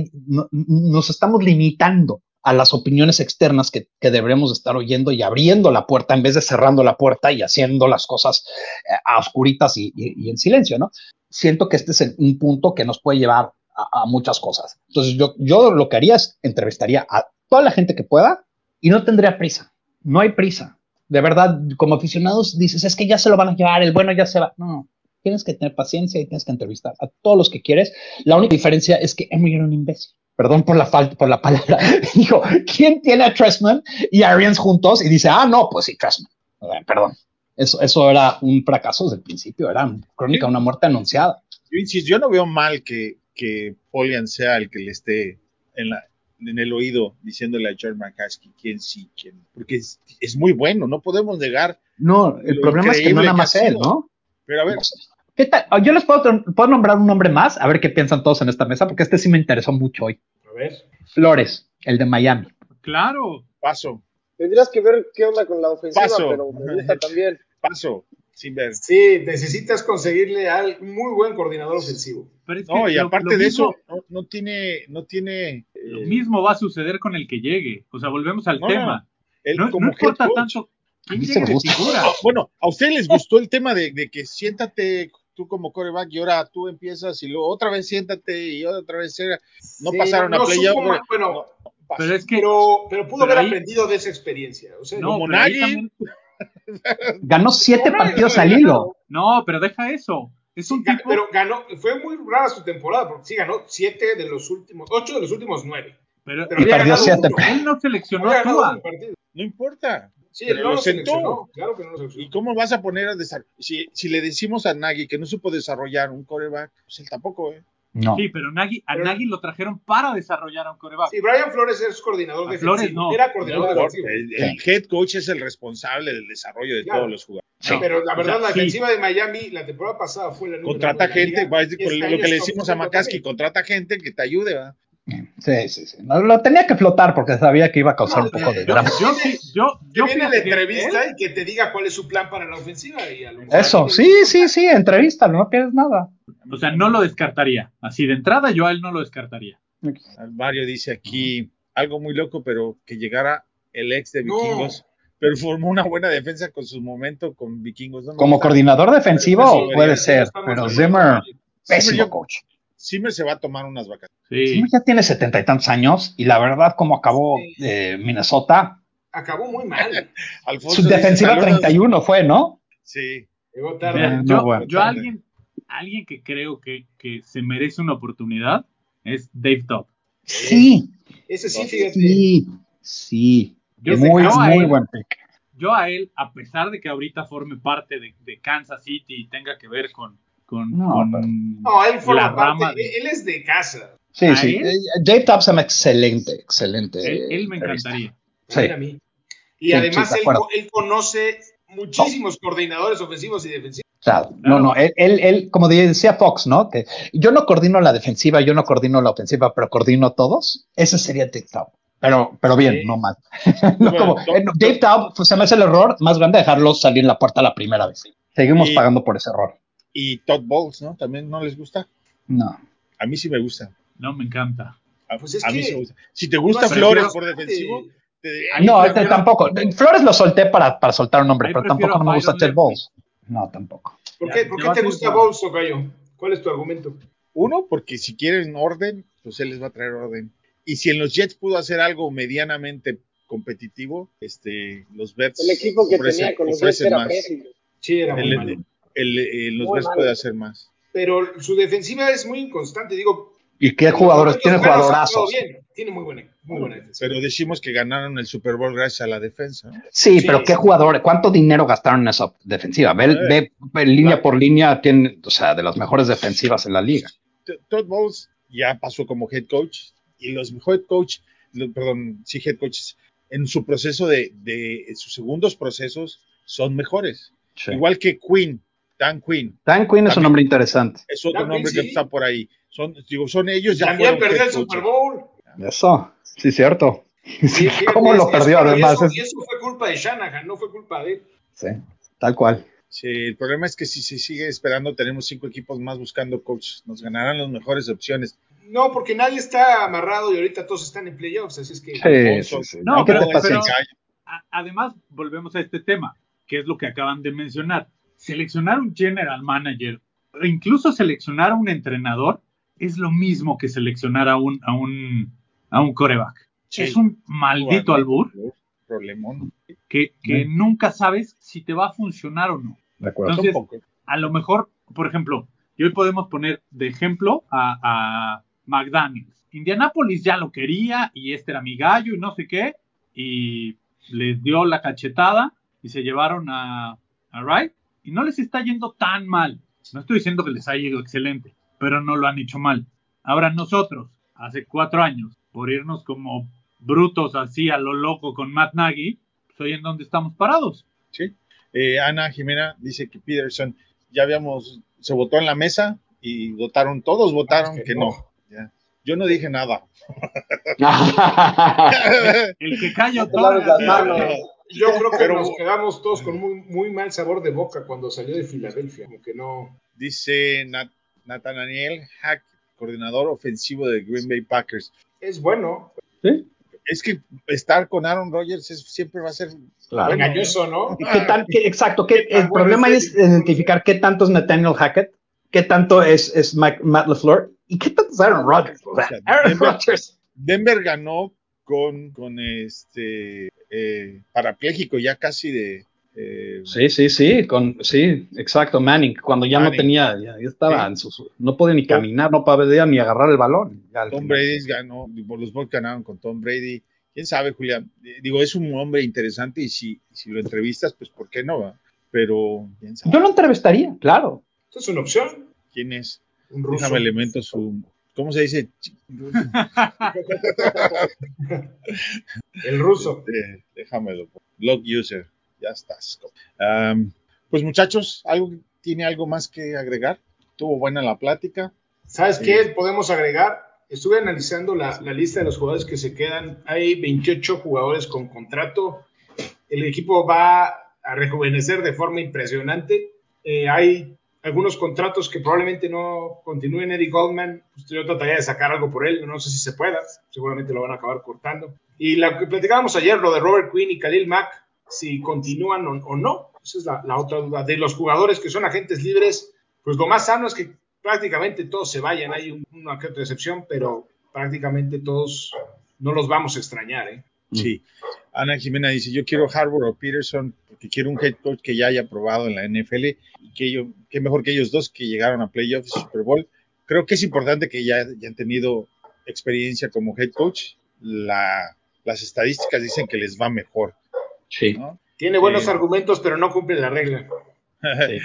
nos estamos limitando a las opiniones externas que, que deberemos estar oyendo y abriendo la puerta en vez de cerrando la puerta y haciendo las cosas eh, a oscuritas y, en silencio, ¿no? siento que este es un punto que nos puede llevar a, a muchas cosas. Entonces, yo, yo lo que haría es entrevistaría a toda la gente que pueda y no tendría prisa. No hay prisa. De verdad, como aficionados dices, es que ya se lo van a llevar, el bueno ya se va. No, tienes que tener paciencia y tienes que entrevistar a todos los que quieres. La única diferencia es que Emery era un imbécil. Perdón por la falta, por la palabra. [LAUGHS] Dijo, ¿quién tiene a Tressman y Arians juntos? Y dice, ah, no, pues sí, Tressman. Perdón. Eso, eso era un fracaso desde el principio, era crónica una muerte anunciada. Yo insisto, yo no veo mal que, que Polian sea el que le esté en, la, en el oído diciéndole a George McCaskey quién sí, quién. Porque es, es muy bueno, no podemos negar. No, el problema es que no nada más él. ¿no? Pero a ver, No sé. ¿Qué tal? Yo les puedo, puedo nombrar un nombre más, a ver qué piensan todos en esta mesa, porque este sí me interesó mucho hoy. A ver. Flores, el de Miami. Claro. paso, Tendrías que ver qué onda con la ofensiva, Paso. pero me gusta también. paso, sin ver. Sí, necesitas conseguirle al muy buen coordinador ofensivo. Pero es No, que y lo- aparte lo de mismo- eso, no, no tiene, no tiene. Lo eh, mismo va a suceder con el que llegue. O sea, volvemos al No, tema. él No, como no importa tanto A quién mí sí llegue me de gusta. figura. Ah, Bueno, ¿a ustedes les gustó el tema de, de que siéntate tú como coreback y ahora tú empiezas y luego otra vez siéntate y otra vez no Sí, pasaron no a playoff? bueno, no. Pero es que Pero, pero pudo Pero haber ahí- aprendido de esa experiencia. O sea, no, también- [LAUGHS] Ganó siete no, partidos no, al no, hilo. no, pero deja eso. Es un tipo. Pero ganó, fue muy rara su temporada, porque sí ganó siete de los últimos, ocho de los últimos nueve. pero Pero Y perdió siete. uno. él no seleccionó a Tua. No importa. Sí, Pero él no lo sentó. Claro que no lo ¿Y cómo vas a poner a desarrollar? Si, si le decimos a Nagy que no supo desarrollar un coreback, pues él tampoco, ¿eh? No. Sí, pero Nagy, a Pero- Nagy lo trajeron para desarrollar a un coreback. Sí, Brian Flores es coordinador A defensivo. Flores no. Era coordinador No, defensivo. el, el head coach es el responsable del desarrollo de Claro. todos los jugadores. Sí. Pero la verdad, O sea, la sí. defensiva de Miami la temporada pasada fue la número Contrata de la gente, liga, con este lo que le decimos a también. contrata gente que te ayude, ¿va? Sí, sí, sí. No, lo tenía que flotar porque sabía que iba a causar un poco de Yo, drama. yo yo, Que yo viene la entrevista él- y que te diga cuál es su plan para la ofensiva. Y a lo mejor Eso, sí, sí, sí, entrevístalo, no pierdes nada. o sea, no lo descartaría. Así de entrada, yo a él no lo descartaría. Mario dice aquí algo muy loco, pero que llegara el ex de No. Vikingos, pero formó una buena defensa con su momento con Vikingos. No Como coordinador defensivo puede ser, pero Zimmer, pésimo yo- coach. Zimmer se va a tomar unas vacaciones. Sí. Zimmer ya tiene setenta y tantos años y la verdad, como acabó Sí. eh, Minnesota, Acabó muy mal. [LAUGHS] Alfonso su dice, defensiva "Saludos". 31 fue, ¿no? Sí. Llegó tarde. Mira, no, yo, bueno, yo tarde. alguien, alguien que creo que, que se merece una oportunidad es Dave Top. Sí, Ese sí, fíjate. sí, sí. Yo muy, muy él. buen pick. Yo a él, a pesar de que ahorita forme parte de, de Kansas City y tenga que ver con, con, No, con pero- No, él forma la rama parte. de- Él es de casa. Sí, ¿A sí. él? Eh, Dave Thompson, excelente, excelente. él, él me encantaría. Sí. a mí. Y Sí, además sí, él, conoce muchísimos coordinadores ofensivos y defensivos. Claro, no, no, él, él, él, como decía Fox, ¿no? Que yo no coordino la defensiva, yo no coordino la ofensiva, pero coordino todos. Ese sería Dave Taub. Pero, pero bien, Sí. no mal. [LAUGHS] no Bueno, como, eh, no, Dave Taub, pues, se me hace el error más grande dejarlo salir la puerta la primera vez. Seguimos Y- pagando por ese error. Y Todd Bowles, ¿no? También no les gusta. No. A mí sí me gusta. No, me encanta. A, Pues es a mí sí me gusta. Si te gusta Flores por defensivo, te no, prefiero- este, tampoco. Flores lo solté para, para soltar un nombre, pero tampoco no me gusta Leftwich. Bowles. No, tampoco. ¿Por Ya, qué, ¿por qué te gusta. Bowles, Tocayo? ¿Cuál es tu argumento? Uno, porque si quieren orden, pues él les va a traer orden. Y si en los Jets pudo hacer algo medianamente competitivo, este, los Bets El equipo que tenía con los Jets era más. Sí, era muy El- malo. El- el- los malo. puede hacer más. Pero su defensiva es muy inconstante. Digo, ¿Y qué jugadores? ha jugadorazos. jugado bien. Tiene muy buena, muy buena defensiva. Pero decimos que ganaron el Super Bowl gracias a la defensa. Sí, Sí, pero ¿qué jugadores? ¿Cuánto dinero gastaron en esa defensiva? Ve, Eh, ve- ve línea claro. por línea, tiene, o sea, de las mejores defensivas en la liga. Todd Bowles ya pasó como head coach y los head coach, perdón, sí head coaches, en su proceso de, de en sus segundos procesos son mejores. Sí. Igual que Quinn, Dan Quinn, Dan Quinn es un nombre interesante. es otro Dan Quinn, nombre sí. que está por ahí. Son, digo, son ellos ya También perdió el Super coaches. Bowl. Eso, sí, cierto. [LAUGHS] Sí, ¿Cómo es- lo perdió y además? Eso, eso fue culpa de Shanahan, no fue culpa de él. sí, tal cual. Sí, el problema es que si se sigue esperando, tenemos cinco equipos más buscando coach. Nos ganarán las mejores opciones. No, porque nadie está amarrado y ahorita todos están en playoffs, así es que. Sí, Alfonso, sí, sí. No, que pero- pero- además, volvemos a este tema, que es lo que acaban de mencionar. Seleccionar un general manager incluso seleccionar a un entrenador es lo mismo que seleccionar a un, a un, a un coreback. Sí. Es un maldito albur Problemón. que, que Sí. nunca sabes si te va a funcionar o no. De acuerdo. Entonces, Tampoco. a lo mejor, por ejemplo, y hoy podemos poner de ejemplo a, a McDaniels. Indianapolis ya lo quería y este era mi gallo y no sé qué, y les dio la cachetada y se llevaron a, a Wright y no les está yendo tan mal. No estoy diciendo que les haya ido excelente, pero no lo han hecho mal. Ahora nosotros, hace cuatro años, por irnos como brutos así a lo loco con Matt Nagy, pues hoy en donde estamos parados. Sí. Eh, Ana Jimena dice que Peterson ya habíamos, se votó en la mesa y votaron, todos votaron que que, no. no. Ya. Yo no dije nada. [LAUGHS] El que calla Te laves las manos. Yo creo que Pero- nos quedamos todos con muy, muy mal sabor de boca cuando salió de Filadelfia, como que no. Dice Nat- Nathaniel Hack, coordinador ofensivo de Green Bay Packers. Es bueno, ¿Sí? Es que estar con Aaron Rodgers es- siempre va a ser Claro. engañoso, ¿no? ¿Y ¿Qué tal? qué- exacto. ¿qué- [LAUGHS] tan el problema es identificar qué tanto es Nathaniel Hackett, qué tanto es, es Mike- Matt LaFleur y qué tanto es Aaron Rodgers. O sea, Aaron Denver- Rodgers. Denver ganó con, con este eh, parapléjico ya casi de eh, Sí, sí, sí, con, sí, exacto, Manning, cuando ya no tenía, ya, ya estaba Sí. en su, no podía ni caminar, no podía ni agarrar el balón. Tom final. Brady ganó, los Bucks ganaron con Tom Brady. Quién sabe, Julián. Eh, Digo, es un hombre interesante y si, si lo entrevistas, pues ¿por qué no? va? Pero quién sabe Yo lo entrevistaría, claro. Esto es una opción. quién es. Un ruso. Déjame elemento su ¿cómo se dice? [LAUGHS] El ruso. Eh, déjamelo. Log user. Ya estás. Pues muchachos, ¿algo, ¿tiene algo más que agregar? Estuvo buena la plática. ¿Sabes Sí. qué podemos agregar? Estuve analizando la, la lista de los jugadores que se quedan. Hay 28 jugadores con contrato. El equipo va a rejuvenecer de forma impresionante. Eh, hay algunos contratos que probablemente no continúen. Eddie Goldman, pues, yo trataría de sacar algo por él. No sé si se pueda. Seguramente lo van a acabar cortando. Y la que platicábamos ayer, lo de Robert Quinn y Khalil Mack, si continúan o, o no. Esa es la, la otra duda. De los jugadores que son agentes libres, pues lo más sano es que prácticamente todos se vayan. Hay un- una que otra excepción, pero prácticamente todos no los vamos a extrañar. ¿eh? Sí. Ana Jimena dice, yo quiero Harbour o Peterson porque quiero un head coach que ya haya probado en la NFL y que ellos, que mejor que ellos dos que llegaron a playoffs y Super Bowl. Creo que es importante que ya, ya han tenido experiencia como head coach. La, las estadísticas dicen que les va mejor, Sí. ¿no? Tiene buenos Sí. argumentos, pero no cumple la regla. [LAUGHS]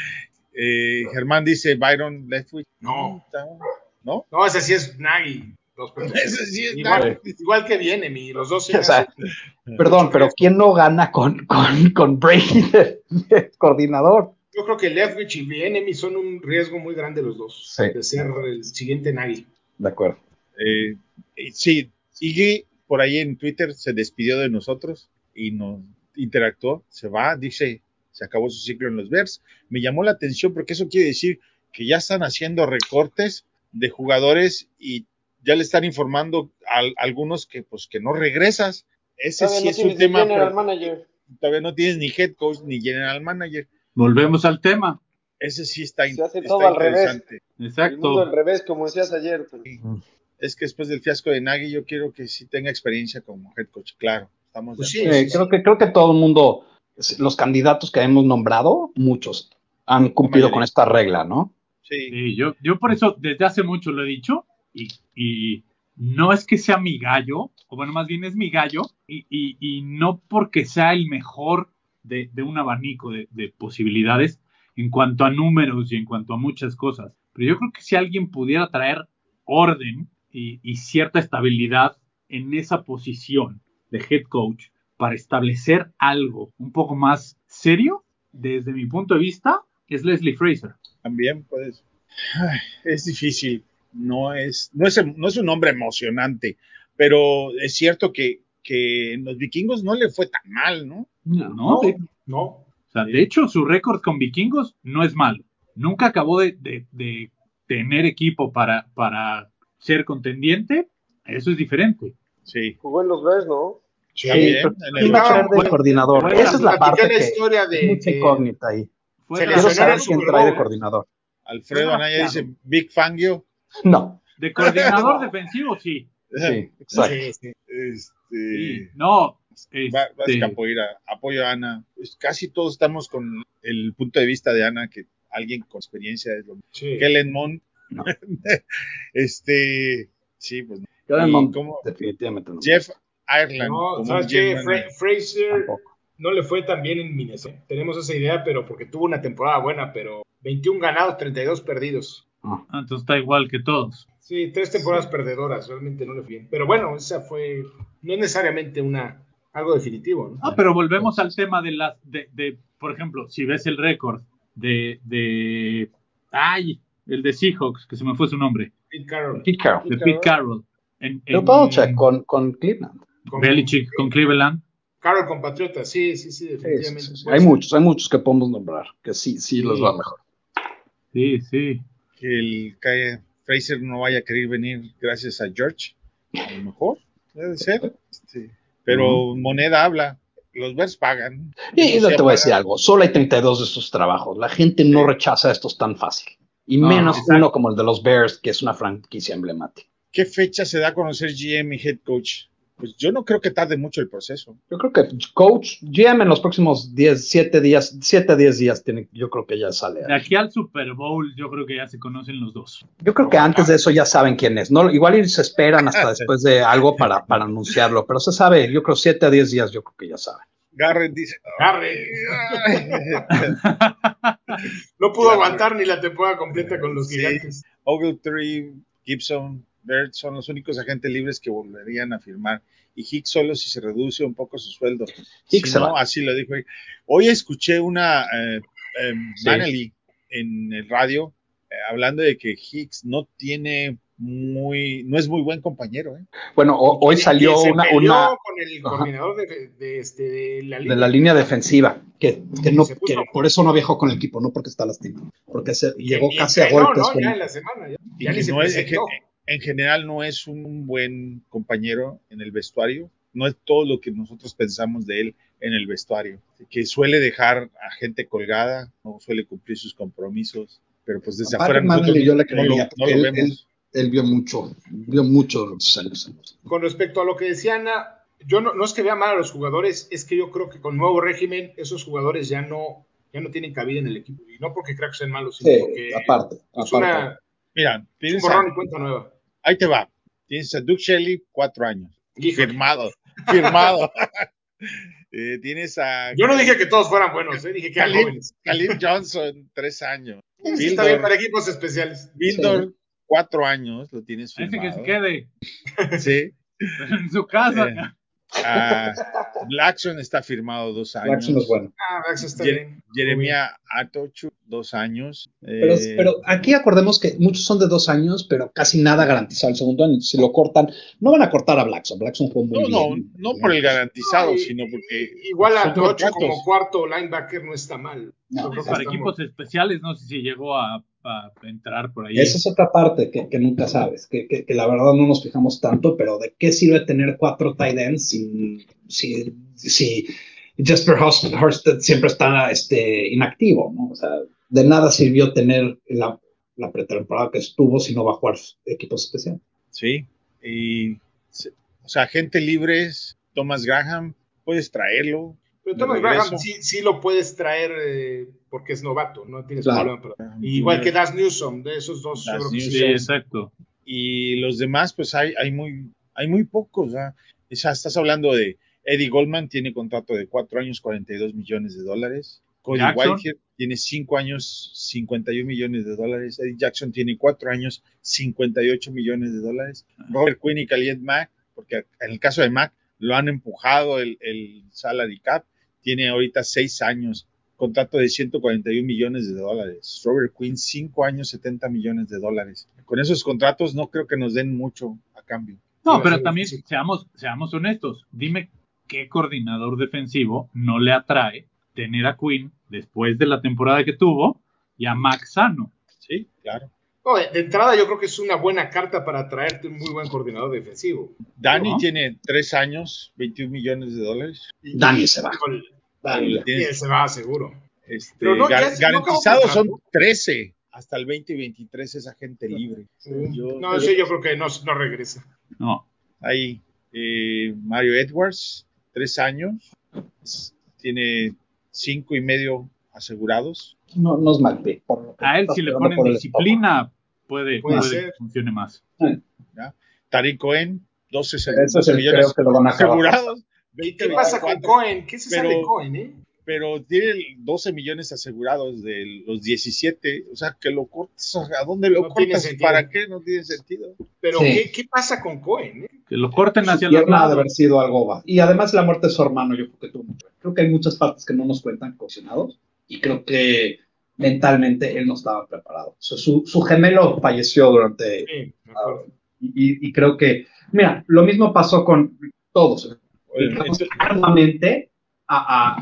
Eh, Germán dice Byron Leftwich. No. ¿No? No, ese sí es Nagy. [LAUGHS] Ese sí igual, que viene, mi, los dos sí [LAUGHS] O sea, hacen- Perdón, pero ¿quién no gana con, con, con Brady [LAUGHS] de, de coordinador? Yo creo que Leftwich y Bienemy son un riesgo muy grande los dos Sí. de ser el siguiente Nagy. De acuerdo. Eh, eh, sí, Iggy por ahí en Twitter se despidió de nosotros y nos interactuó, se va, dice, se acabó su ciclo en los Bears. Me llamó la atención porque eso quiere decir que ya están haciendo recortes de jugadores y ya le están informando a, a algunos que pues que no regresas. Ese Todavía sí no es un tema, general pero manager. todavía no tienes ni head coach ni general manager. Volvemos al tema. Ese sí está, Se hace está todo al revés. interesante. El mundo al Exacto. revés, como decías ayer. pero- Es que después del fiasco de Nagy yo quiero que sí tenga experiencia como head coach, claro. Estamos de Pues sí. Eh, creo, que, creo que todo el mundo, los candidatos que hemos nombrado, muchos, han cumplido con esta regla, ¿no? Sí. Sí, yo, yo por eso desde hace mucho lo he dicho y, no es que sea mi gallo, o bueno, más bien es mi gallo, y, no porque sea el mejor de, un abanico de, de posibilidades en cuanto a números y en cuanto a muchas cosas. Pero yo creo que si alguien pudiera traer orden y, y cierta estabilidad en esa posición de head coach para establecer algo un poco más serio, desde mi punto de vista, es Leslie Fraser. También puedes. Ay, es difícil. No es, no es, no es un hombre emocionante, pero es cierto que, que en los vikingos no le fue tan mal, ¿no? No, No, de, no. o sea, de hecho, su récord con vikingos no es malo. Nunca acabó de, de- de tener equipo para, para ser contendiente. Eso es diferente. Sí. Jugó en los Bears, ¿no? Sí, pero en ¿quién el- va a traer de coordinador? bueno, Esa es la parte la que historia es de mucha que incógnita ahí. Quiero saber quién trae de coordinador. Alfredo Ah, Anaya claro. dice Big Fangio. No. De coordinador [LAUGHS] defensivo, sí. Sí, exacto. Sí, sí. Este, Sí. No. Va- vas este, Capoeira, apoyo a Ana. Pues casi todos estamos con el punto de vista de Ana, que alguien con experiencia es lo mismo. Sí. Kellen Mond. No. [LAUGHS] este, sí, pues. no. Kellen Mond, definitivamente no. Jeff Ireland. No, como ¿sabes qué? Fra-. Fraser Tampoco. no le fue tan bien en Minnesota. Tenemos esa idea, pero porque tuvo una temporada buena, pero 21 ganados, 32 perdidos. Ah. ah, Entonces está igual que todos. Sí, tres temporadas perdedoras, realmente no le fue bien. Pero bueno, esa fue, no es necesariamente una, algo definitivo, ¿no? Ah, pero volvemos al tema de las, de, de, por ejemplo, si ves el récord de, de, ay, el de Seahawks, que se me fue su nombre, Pete Carroll. Pete Carroll. de Pete Carroll. En, en- Belichick con, con Cleveland. Con- Belichick con Cleveland. Carroll con Patriotas, sí, sí, sí, definitivamente. sí, sí. Puede Hay muchos, hay muchos que podemos nombrar que sí, sí les va mejor. Sí, sí. Que el que Fraser no vaya a querer venir gracias a George. A lo mejor, debe ser. Este, pero moneda habla. Los Bears pagan. Y, Eso te voy a decir algo, solo hay 32 de estos trabajos. La gente no rechaza estos tan fácil. Y No, menos uno como el de los Bears, que es una franquicia emblemática. ¿Qué fecha se da a conocer GM y head coach? Pues yo no creo que tarde mucho el proceso. Yo creo que coach GM en los próximos 10, 7 días, 7 a 10 días, tiene, yo creo que ya sale. De aquí al Super Bowl, yo creo que ya se conocen los dos. Yo creo que antes de eso ya saben quién es. No, igual y se esperan hasta [LAUGHS] después de algo para, para anunciarlo, pero se sabe, yo creo 7 a 10 días, yo creo que ya saben. Garrett dice. Garrett. [LAUGHS] No pudo aguantar ni la temporada completa con los Sí. gigantes. Ogletree, Gibson, Bird son los únicos agentes libres que volverían a firmar. Y Hicks solo si se reduce un poco su sueldo. Hicks si se no, va. así lo dijo. Hoy escuché una eh, eh, Sí. En el radio eh, hablando de que Hicks no tiene muy, no es muy buen compañero. ¿eh? Bueno, o- hoy salió se una, una con el coordinador de, de, este, de la liga. de la línea defensiva, que, que no, que por eso no viajó con el equipo, no porque está lastimado, porque se llegó y casi a golpes. ¿no? con- Ya en la semana. Ya, Y ya que ni se no es- gen- en general no es un buen compañero en el vestuario. No es todo lo que nosotros pensamos de él en el vestuario. Que suele dejar a gente colgada, no suele cumplir sus compromisos. Pero pues desde Aparte, afuera nosotros yo le no, lo, no lo él- vemos. Él vio mucho, vio mucho de los años. Con respecto a lo que decía Ana, yo no, no es que vea mal a los jugadores, es que yo creo que con nuevo régimen esos jugadores ya no, ya no tienen cabida en el equipo. Y no porque crea que sean malos, sino Sí, porque aparte, es, aparte. una, Mira, tienes a- cuenta nueva. ahí te va. Tienes a Duke Shelley, cuatro años. Híjole. Firmado, firmado. [LAUGHS] Eh, tienes a Yo no dije que todos fueran buenos, ¿eh? dije que eran. Khalil Johnson, tres años. [LAUGHS] Sí, está bien para equipos especiales. Bildor, cuatro años, lo tienes Ese firmado. que se quede Sí. [LAUGHS] en su casa. Eh, Ah, Blackson está firmado dos años. Jackson es bueno. Ah, Max está Ye- bien. Jeremia Atochu, dos años. Pero, Eh, pero aquí acordemos que muchos son de dos años, pero casi nada garantizado el segundo año. Si lo cortan, no van a cortar a Blackson. Blackson fue muy no, no, bien. no por el garantizado, No, y- sino porque Igual a contratos. como cuarto linebacker no está mal. No, Para equipos especiales, no sé si llegó a, a entrar por ahí. Esa es otra parte que, que nunca sabes, que, que- que la verdad no nos fijamos tanto, pero ¿de qué sirve tener cuatro tight ends si, si, si Jasper Hurst siempre está este, inactivo? ¿no? O sea, de nada sirvió tener la, la pretemporada que estuvo si no va a jugar equipos especiales. sí. Y, o sea, gente libre es Thomas Graham, puedes traerlo. Pero Thomas. Graham sí, sí lo puedes traer eh, porque es novato, no tienes Claro. problema. pero- Igual que Das Newsom, de esos dos. Das creo que sí exacto. y los demás, pues hay, hay muy, hay muy pocos. ¿ah? O sea, estás hablando de Eddie Goldman, tiene contrato de cuatro años, 42 millones de dólares. Cody Jackson. Whitehead tiene cinco años, 51 millones de dólares. Eddie Jackson tiene cuatro años, 58 millones de dólares. Robert Quinn y Khalid Mack, porque en el caso de Mack lo han empujado el, el salary cap, tiene ahorita seis años, contrato de 141 millones de dólares. Robert Quinn, cinco años, 70 millones de dólares. Con esos contratos no creo que nos den mucho a cambio. No, pero también seamos, seamos honestos. Dime qué coordinador defensivo no le atrae tener a Quinn después de la temporada que tuvo y a Max Sano. Sí, claro. No, de, de entrada yo creo que es una buena carta para traerte un muy buen coordinador defensivo. Dani ¿No? tiene tres años, 21 millones de dólares. Y- Dani se va. Dani. se va seguro. este, Pero no, gar- garantizados son contrato. 13. hasta el 2023 es agente libre. Yo- No, sí, yo creo que no, no regresa. No. Ahí, eh, Mario Edwards, tres años, tiene cinco y medio asegurados. No, no es mal por lo que A él si le ponen el disciplina, puede, Puede puede ser. que funcione más. Tariq Cohen, 12 Eso es el, creo millones que lo van a acabar. asegurados. ¿Qué 20, pasa con 24, Cohen? ¿Qué se Pero- sabe de Cohen, eh? Pero tiene 12 millones asegurados de los 17. O sea, que lo cortes. ¿A dónde lo No cortas? ¿Para qué? No tiene sentido. Pero Sí. ¿qué, ¿qué pasa con Cohen? eh? Que lo corten hacia pierna ha de haber sido algo va. Y además la muerte de su hermano, yo creo que tuvo mucho. Creo que hay muchas partes que no nos cuentan cohesionados y creo que mentalmente él no estaba preparado. O sea, su, su gemelo falleció durante Sí, acuerdo. y, y creo que, mira, lo mismo pasó con todos. Arduamente a,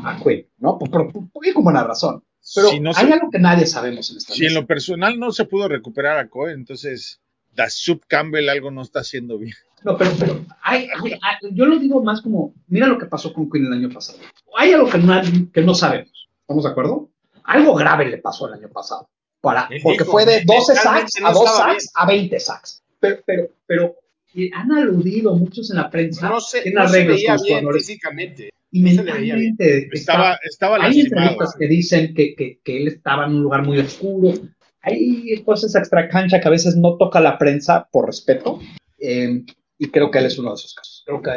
a, a Quinn, ¿no? Por, por, por, como una razón. Pero si, no hay se- algo que nadie sabemos en esta si en mesa. lo personal no se pudo recuperar a Cohen, entonces Dasub Campbell algo no está haciendo bien. No, pero, pero hay- hay- yo lo digo más como, mira lo que pasó con Quinn el año pasado. Hay algo que no, que no sabemos. ¿Estamos de acuerdo? Algo grave le pasó el año pasado. Para, porque dijo, fue de 12 mentalmente sacks no a 2 estaba sacks a 20 sacks. Pero, pero, pero y han aludido muchos en la prensa No, se, en no se arreglos veía con los bien jugadores. físicamente. Y se mentalmente Estaba, estaba hay lastimado. entrevistas que dicen que, que, que él estaba en un lugar muy oscuro. Hay cosas extra cancha que a veces no toca la prensa por respeto. eh, y creo que él es uno de esos casos. Creo que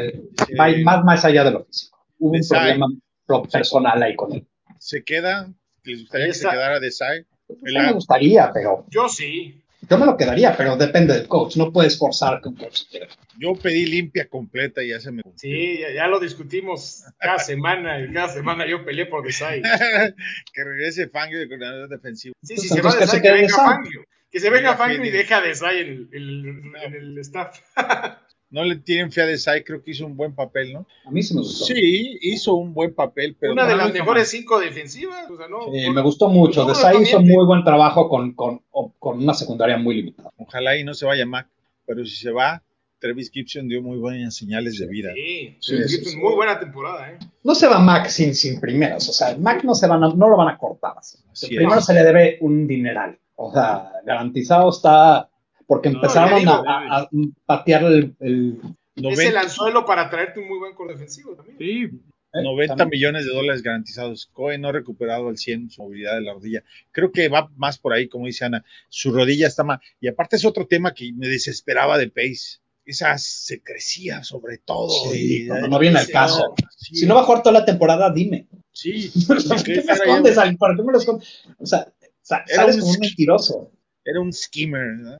va Eh, más, más allá de lo físico. Hubo un problema pro- personal ahí con él. Se queda, les gustaría que se quedara Desai. No me gustaría, pero Yo sí. yo me lo quedaría, pero depende del coach. No puedes forzar que un coach se quede. Yo pedí limpia completa y ya se me cumplió. Sí, ya, ya lo discutimos cada semana y cada semana yo peleé por Desai. [LAUGHS] que regrese Fangio de coordinador defensivo. Sí, si se va que Desai, se que quede venga. Fangio. Que se venga Fangio y deja Desai en el, en el- en el staff. [LAUGHS] No le tienen fe a Desai, creo que hizo un buen papel, ¿no? A mí sí me gustó. Sí, hizo un buen papel, pero Una de las mejores cinco defensivas. O sea, no, por- me gustó mucho. No, Desai hizo muy buen trabajo con, con, con una secundaria muy limitada. Ojalá y no se vaya Mac, pero si se va, Travis Gibson dio muy buenas señales de vida. Sí, Sí, sí, sí, sí. muy buena temporada, ¿eh? No se va Mac sin, sin primeras. O sea, Mac no, se van a- no lo van a cortar así. Así Primero es. se le debe un dineral. O sea, garantizado está. Porque No, empezaron ya digo, a, a- a patear el. el- Es el 90, anzuelo para traerte un muy buen core defensivo también. Sí, eh, 90 también. millones de dólares garantizados. Cohen no ha recuperado al 100 su movilidad de la rodilla. Creo que va más por ahí, como dice Ana. Su rodilla está mal. Y aparte es otro tema que me desesperaba de Pace. Esa se crecía sobre todo. Sí, y- cuando no viene al caso. Sí, Si no va a jugar toda la temporada, dime. Sí. [LAUGHS] ¿Por qué me escondes? ¿Por qué me lo escondes? O sea, sales un como un mentiroso. Era un skimmer, ¿no?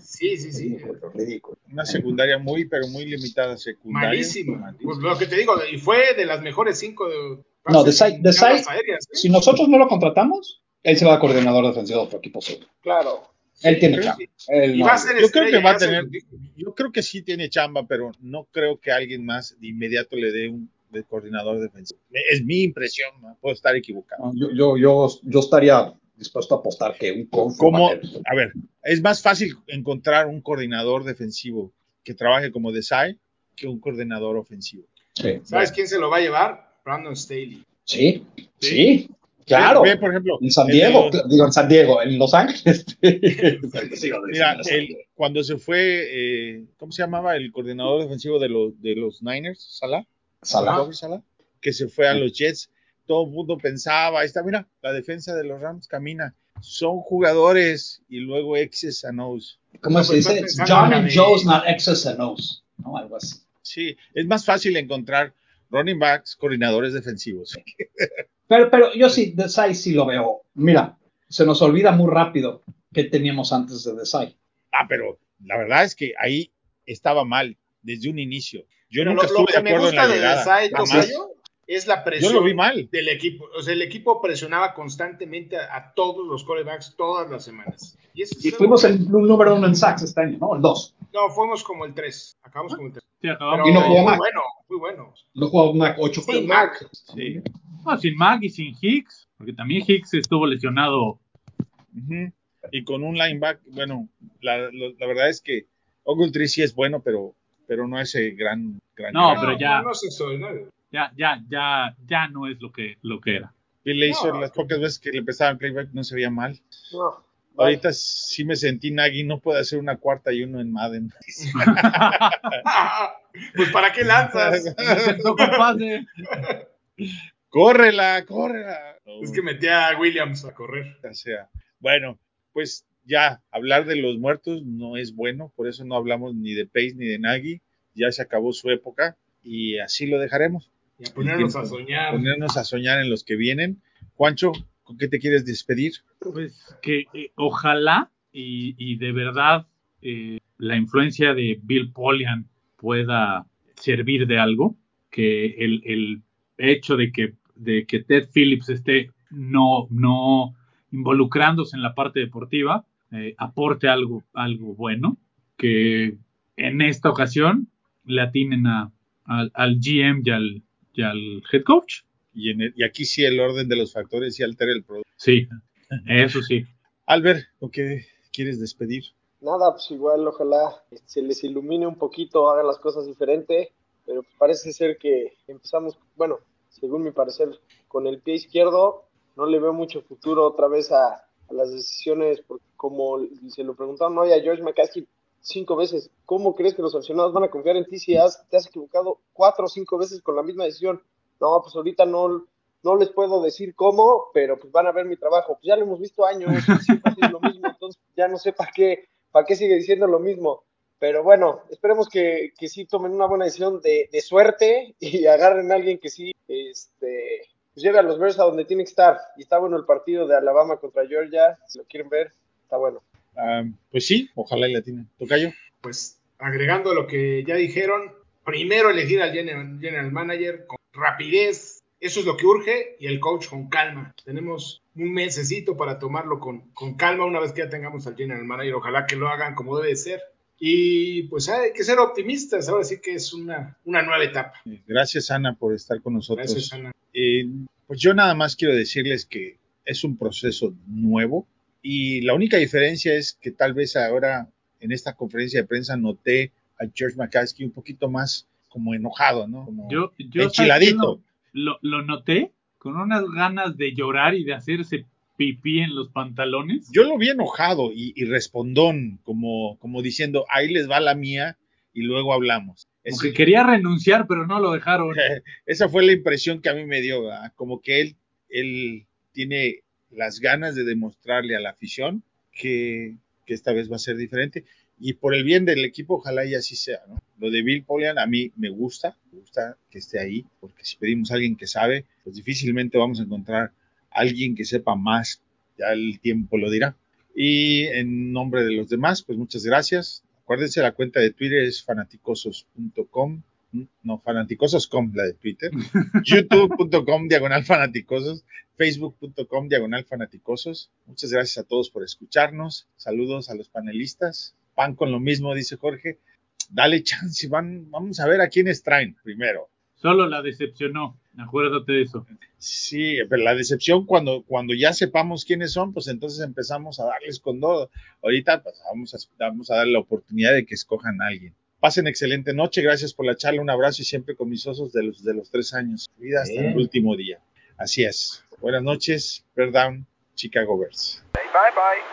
Sí, sí, sí. Ridículo, ridículo. Una secundaria muy, pero muy limitada. Secundaria. Malísima. Malísima. Pues lo que te digo, y fue de las mejores cinco de. No, en Desai- yardas aéreas, ¿eh? Si nosotros no lo contratamos, él se va a coordinador defensivo de otro equipo solo. Claro. Él Sí, tiene chamba. Él no- Yo creo que va a tener-. Yo creo que sí tiene chamba, pero no creo que alguien más de inmediato le dé un de coordinador defensivo. Es mi impresión, ¿no? puedo estar equivocado. Yo, yo, yo estaría dispuesto a apostar que un coach. ¿Cómo? a ver, es más fácil encontrar un coordinador defensivo que trabaje como Desai que un coordinador ofensivo. Sí, ¿Sabes quién se lo va a llevar? Brandon Staley. sí, sí, claro. Ve, ve, por ejemplo, En San Diego, los- digo en San Diego, en Los Ángeles. [LAUGHS] Mira, el- cuando se fue, eh, ¿cómo se llamaba el coordinador defensivo de los, de los Niners? Salah. Salah. Robert Salah, que se fue a los Jets. Todo el mundo pensaba, ahí está, mira, la defensa de los Rams camina. Son jugadores y luego X's and O's. ¿Cómo No, se dice? pensando John and Joe's not X's and O's. ¿no? Algo así. Sí, es más fácil encontrar running backs, coordinadores defensivos. Pero, pero yo sí, Desai sí lo veo. Mira, se nos olvida muy rápido que teníamos antes de Desai. Ah, pero la verdad es que ahí estaba mal desde un inicio. Yo Pero nunca lo, lo estuve de que me en gusta la de. Desai, es la Yo presión lo vi mal. del equipo. O sea, el equipo presionaba constantemente a, a todos los corebacks todas las semanas. Y, eso fuimos el número uno en sacks este año, ¿no? El dos. No, fuimos como el 3. Acabamos como el 3. sí, acabamos. Pero Y no jugó muy Mac. bueno, muy bueno. No jugó Mac 8 Sí, Mac. Sí. No, sin Mag y sin Hicks, porque también Hicks estuvo lesionado. Y con un linebacker, bueno, la, verdad es que Ogletree sí es bueno, pero, pero no es el gran, gran No, gran- pero ya- No, no extraordinario. Ya, ya, ya, ya no es lo que, lo que era. Bill Lazor, No. las pocas veces que le empezaban playback no se veía mal. No. Ahorita sí me sentí Nagy, no puede hacer una cuarta y uno en Madden. [LAUGHS] pues ¿para qué lanzas? [LAUGHS] Con pase. Córrela, córrela. Es que metía a Williams a correr. O sea, bueno, pues ya hablar de los muertos no es bueno, por eso no hablamos ni de Pace ni de Nagy. Ya se acabó su época y así lo dejaremos. Y a ponernos a soñar. Ponernos a soñar en los que vienen. Juancho, ¿con qué te quieres despedir? Pues que eh, ojalá y, y, de verdad eh, la influencia de Bill Polian pueda servir de algo, que el, el hecho de que, de que Ted Phillips esté no, no involucrándose en la parte deportiva, eh, aporte algo, algo bueno, que en esta ocasión le atinen a, al, al GM y al, y al head coach. Y, en el- y aquí sí el orden de los factores sí altera el producto. Sí, eso sí. Albert, ¿con qué quieres despedir? Nada, pues igual ojalá se les ilumine un poquito, hagan las cosas diferente, pero parece ser que empezamos, bueno, según mi parecer, con el pie izquierdo, no le veo mucho futuro otra vez a, a las decisiones, porque como se lo preguntaron hoy a George McCaskey cinco veces, ¿cómo crees que los aficionados van a confiar en ti si has, te has equivocado cuatro o cinco veces con la misma decisión? No, pues ahorita no, no les puedo decir cómo, pero pues van a ver mi trabajo. Pues ya lo hemos visto años, siempre sido lo mismo, entonces ya no sé para qué, para qué sigue diciendo lo mismo. Pero bueno, esperemos que, que sí tomen una buena decisión de, de suerte y agarren a alguien que sí este, pues a los Bears a donde tiene que estar. Y está bueno el partido de Alabama contra Georgia, si lo quieren ver, está bueno. Ah, pues sí, ojalá y latine. Tocayo. Pues agregando lo que ya dijeron, primero elegir al general, general manager con rapidez, eso es lo que urge, y el coach con calma. Tenemos un mesecito para tomarlo con, con calma una vez que ya tengamos al general manager. Ojalá que lo hagan como debe ser. Y pues hay que ser optimistas, ahora sí que es una, una nueva etapa. Gracias, Ana, por estar con nosotros. Gracias, Ana. Eh, pues yo nada más quiero decirles que es un proceso nuevo y la única diferencia es que tal vez ahora en esta conferencia de prensa noté a George McCaskey un poquito más como enojado, ¿no? Como Yo, yo enchiladito. Lo, lo noté con unas ganas de llorar y de hacerse pipí en los pantalones. Yo lo vi enojado y, y respondón, como, como diciendo, ahí les va la mía y luego hablamos. Es- Aunque quería renunciar, pero no lo dejaron. [LAUGHS] esa fue la impresión que a mí me dio, ¿verdad? como que él, él tiene las ganas de demostrarle a la afición que, que esta vez va a ser diferente. Y por el bien del equipo, ojalá y así sea. ¿no? Lo de Bill Polian a mí me gusta, me gusta que esté ahí, porque si pedimos a alguien que sabe, pues difícilmente vamos a encontrar a alguien que sepa más, ya el tiempo lo dirá. Y en nombre de los demás, pues muchas gracias. Acuérdense, la cuenta de Twitter es fanaticosos.com, no, fanaticosos.com, la de Twitter, [LAUGHS] youtube.com, diagonal fanaticosos, facebook.com, diagonal fanaticosos. Muchas gracias a todos por escucharnos. Saludos a los panelistas. Pan con lo mismo, dice Jorge. Dale chance, van, vamos a ver a quiénes traen primero. Solo la decepcionó. Acuérdate de eso. Sí, pero la decepción cuando, cuando ya sepamos quiénes son, pues entonces empezamos a darles con todo. Ahorita pues, vamos, a, vamos a dar la oportunidad de que escojan a alguien. Pasen excelente noche, gracias por la charla, un abrazo y siempre con mis osos de los, de los tres años, vida hasta el último día. Así es. Buenas noches, Bear Down, Chicago Bears. Bye bye.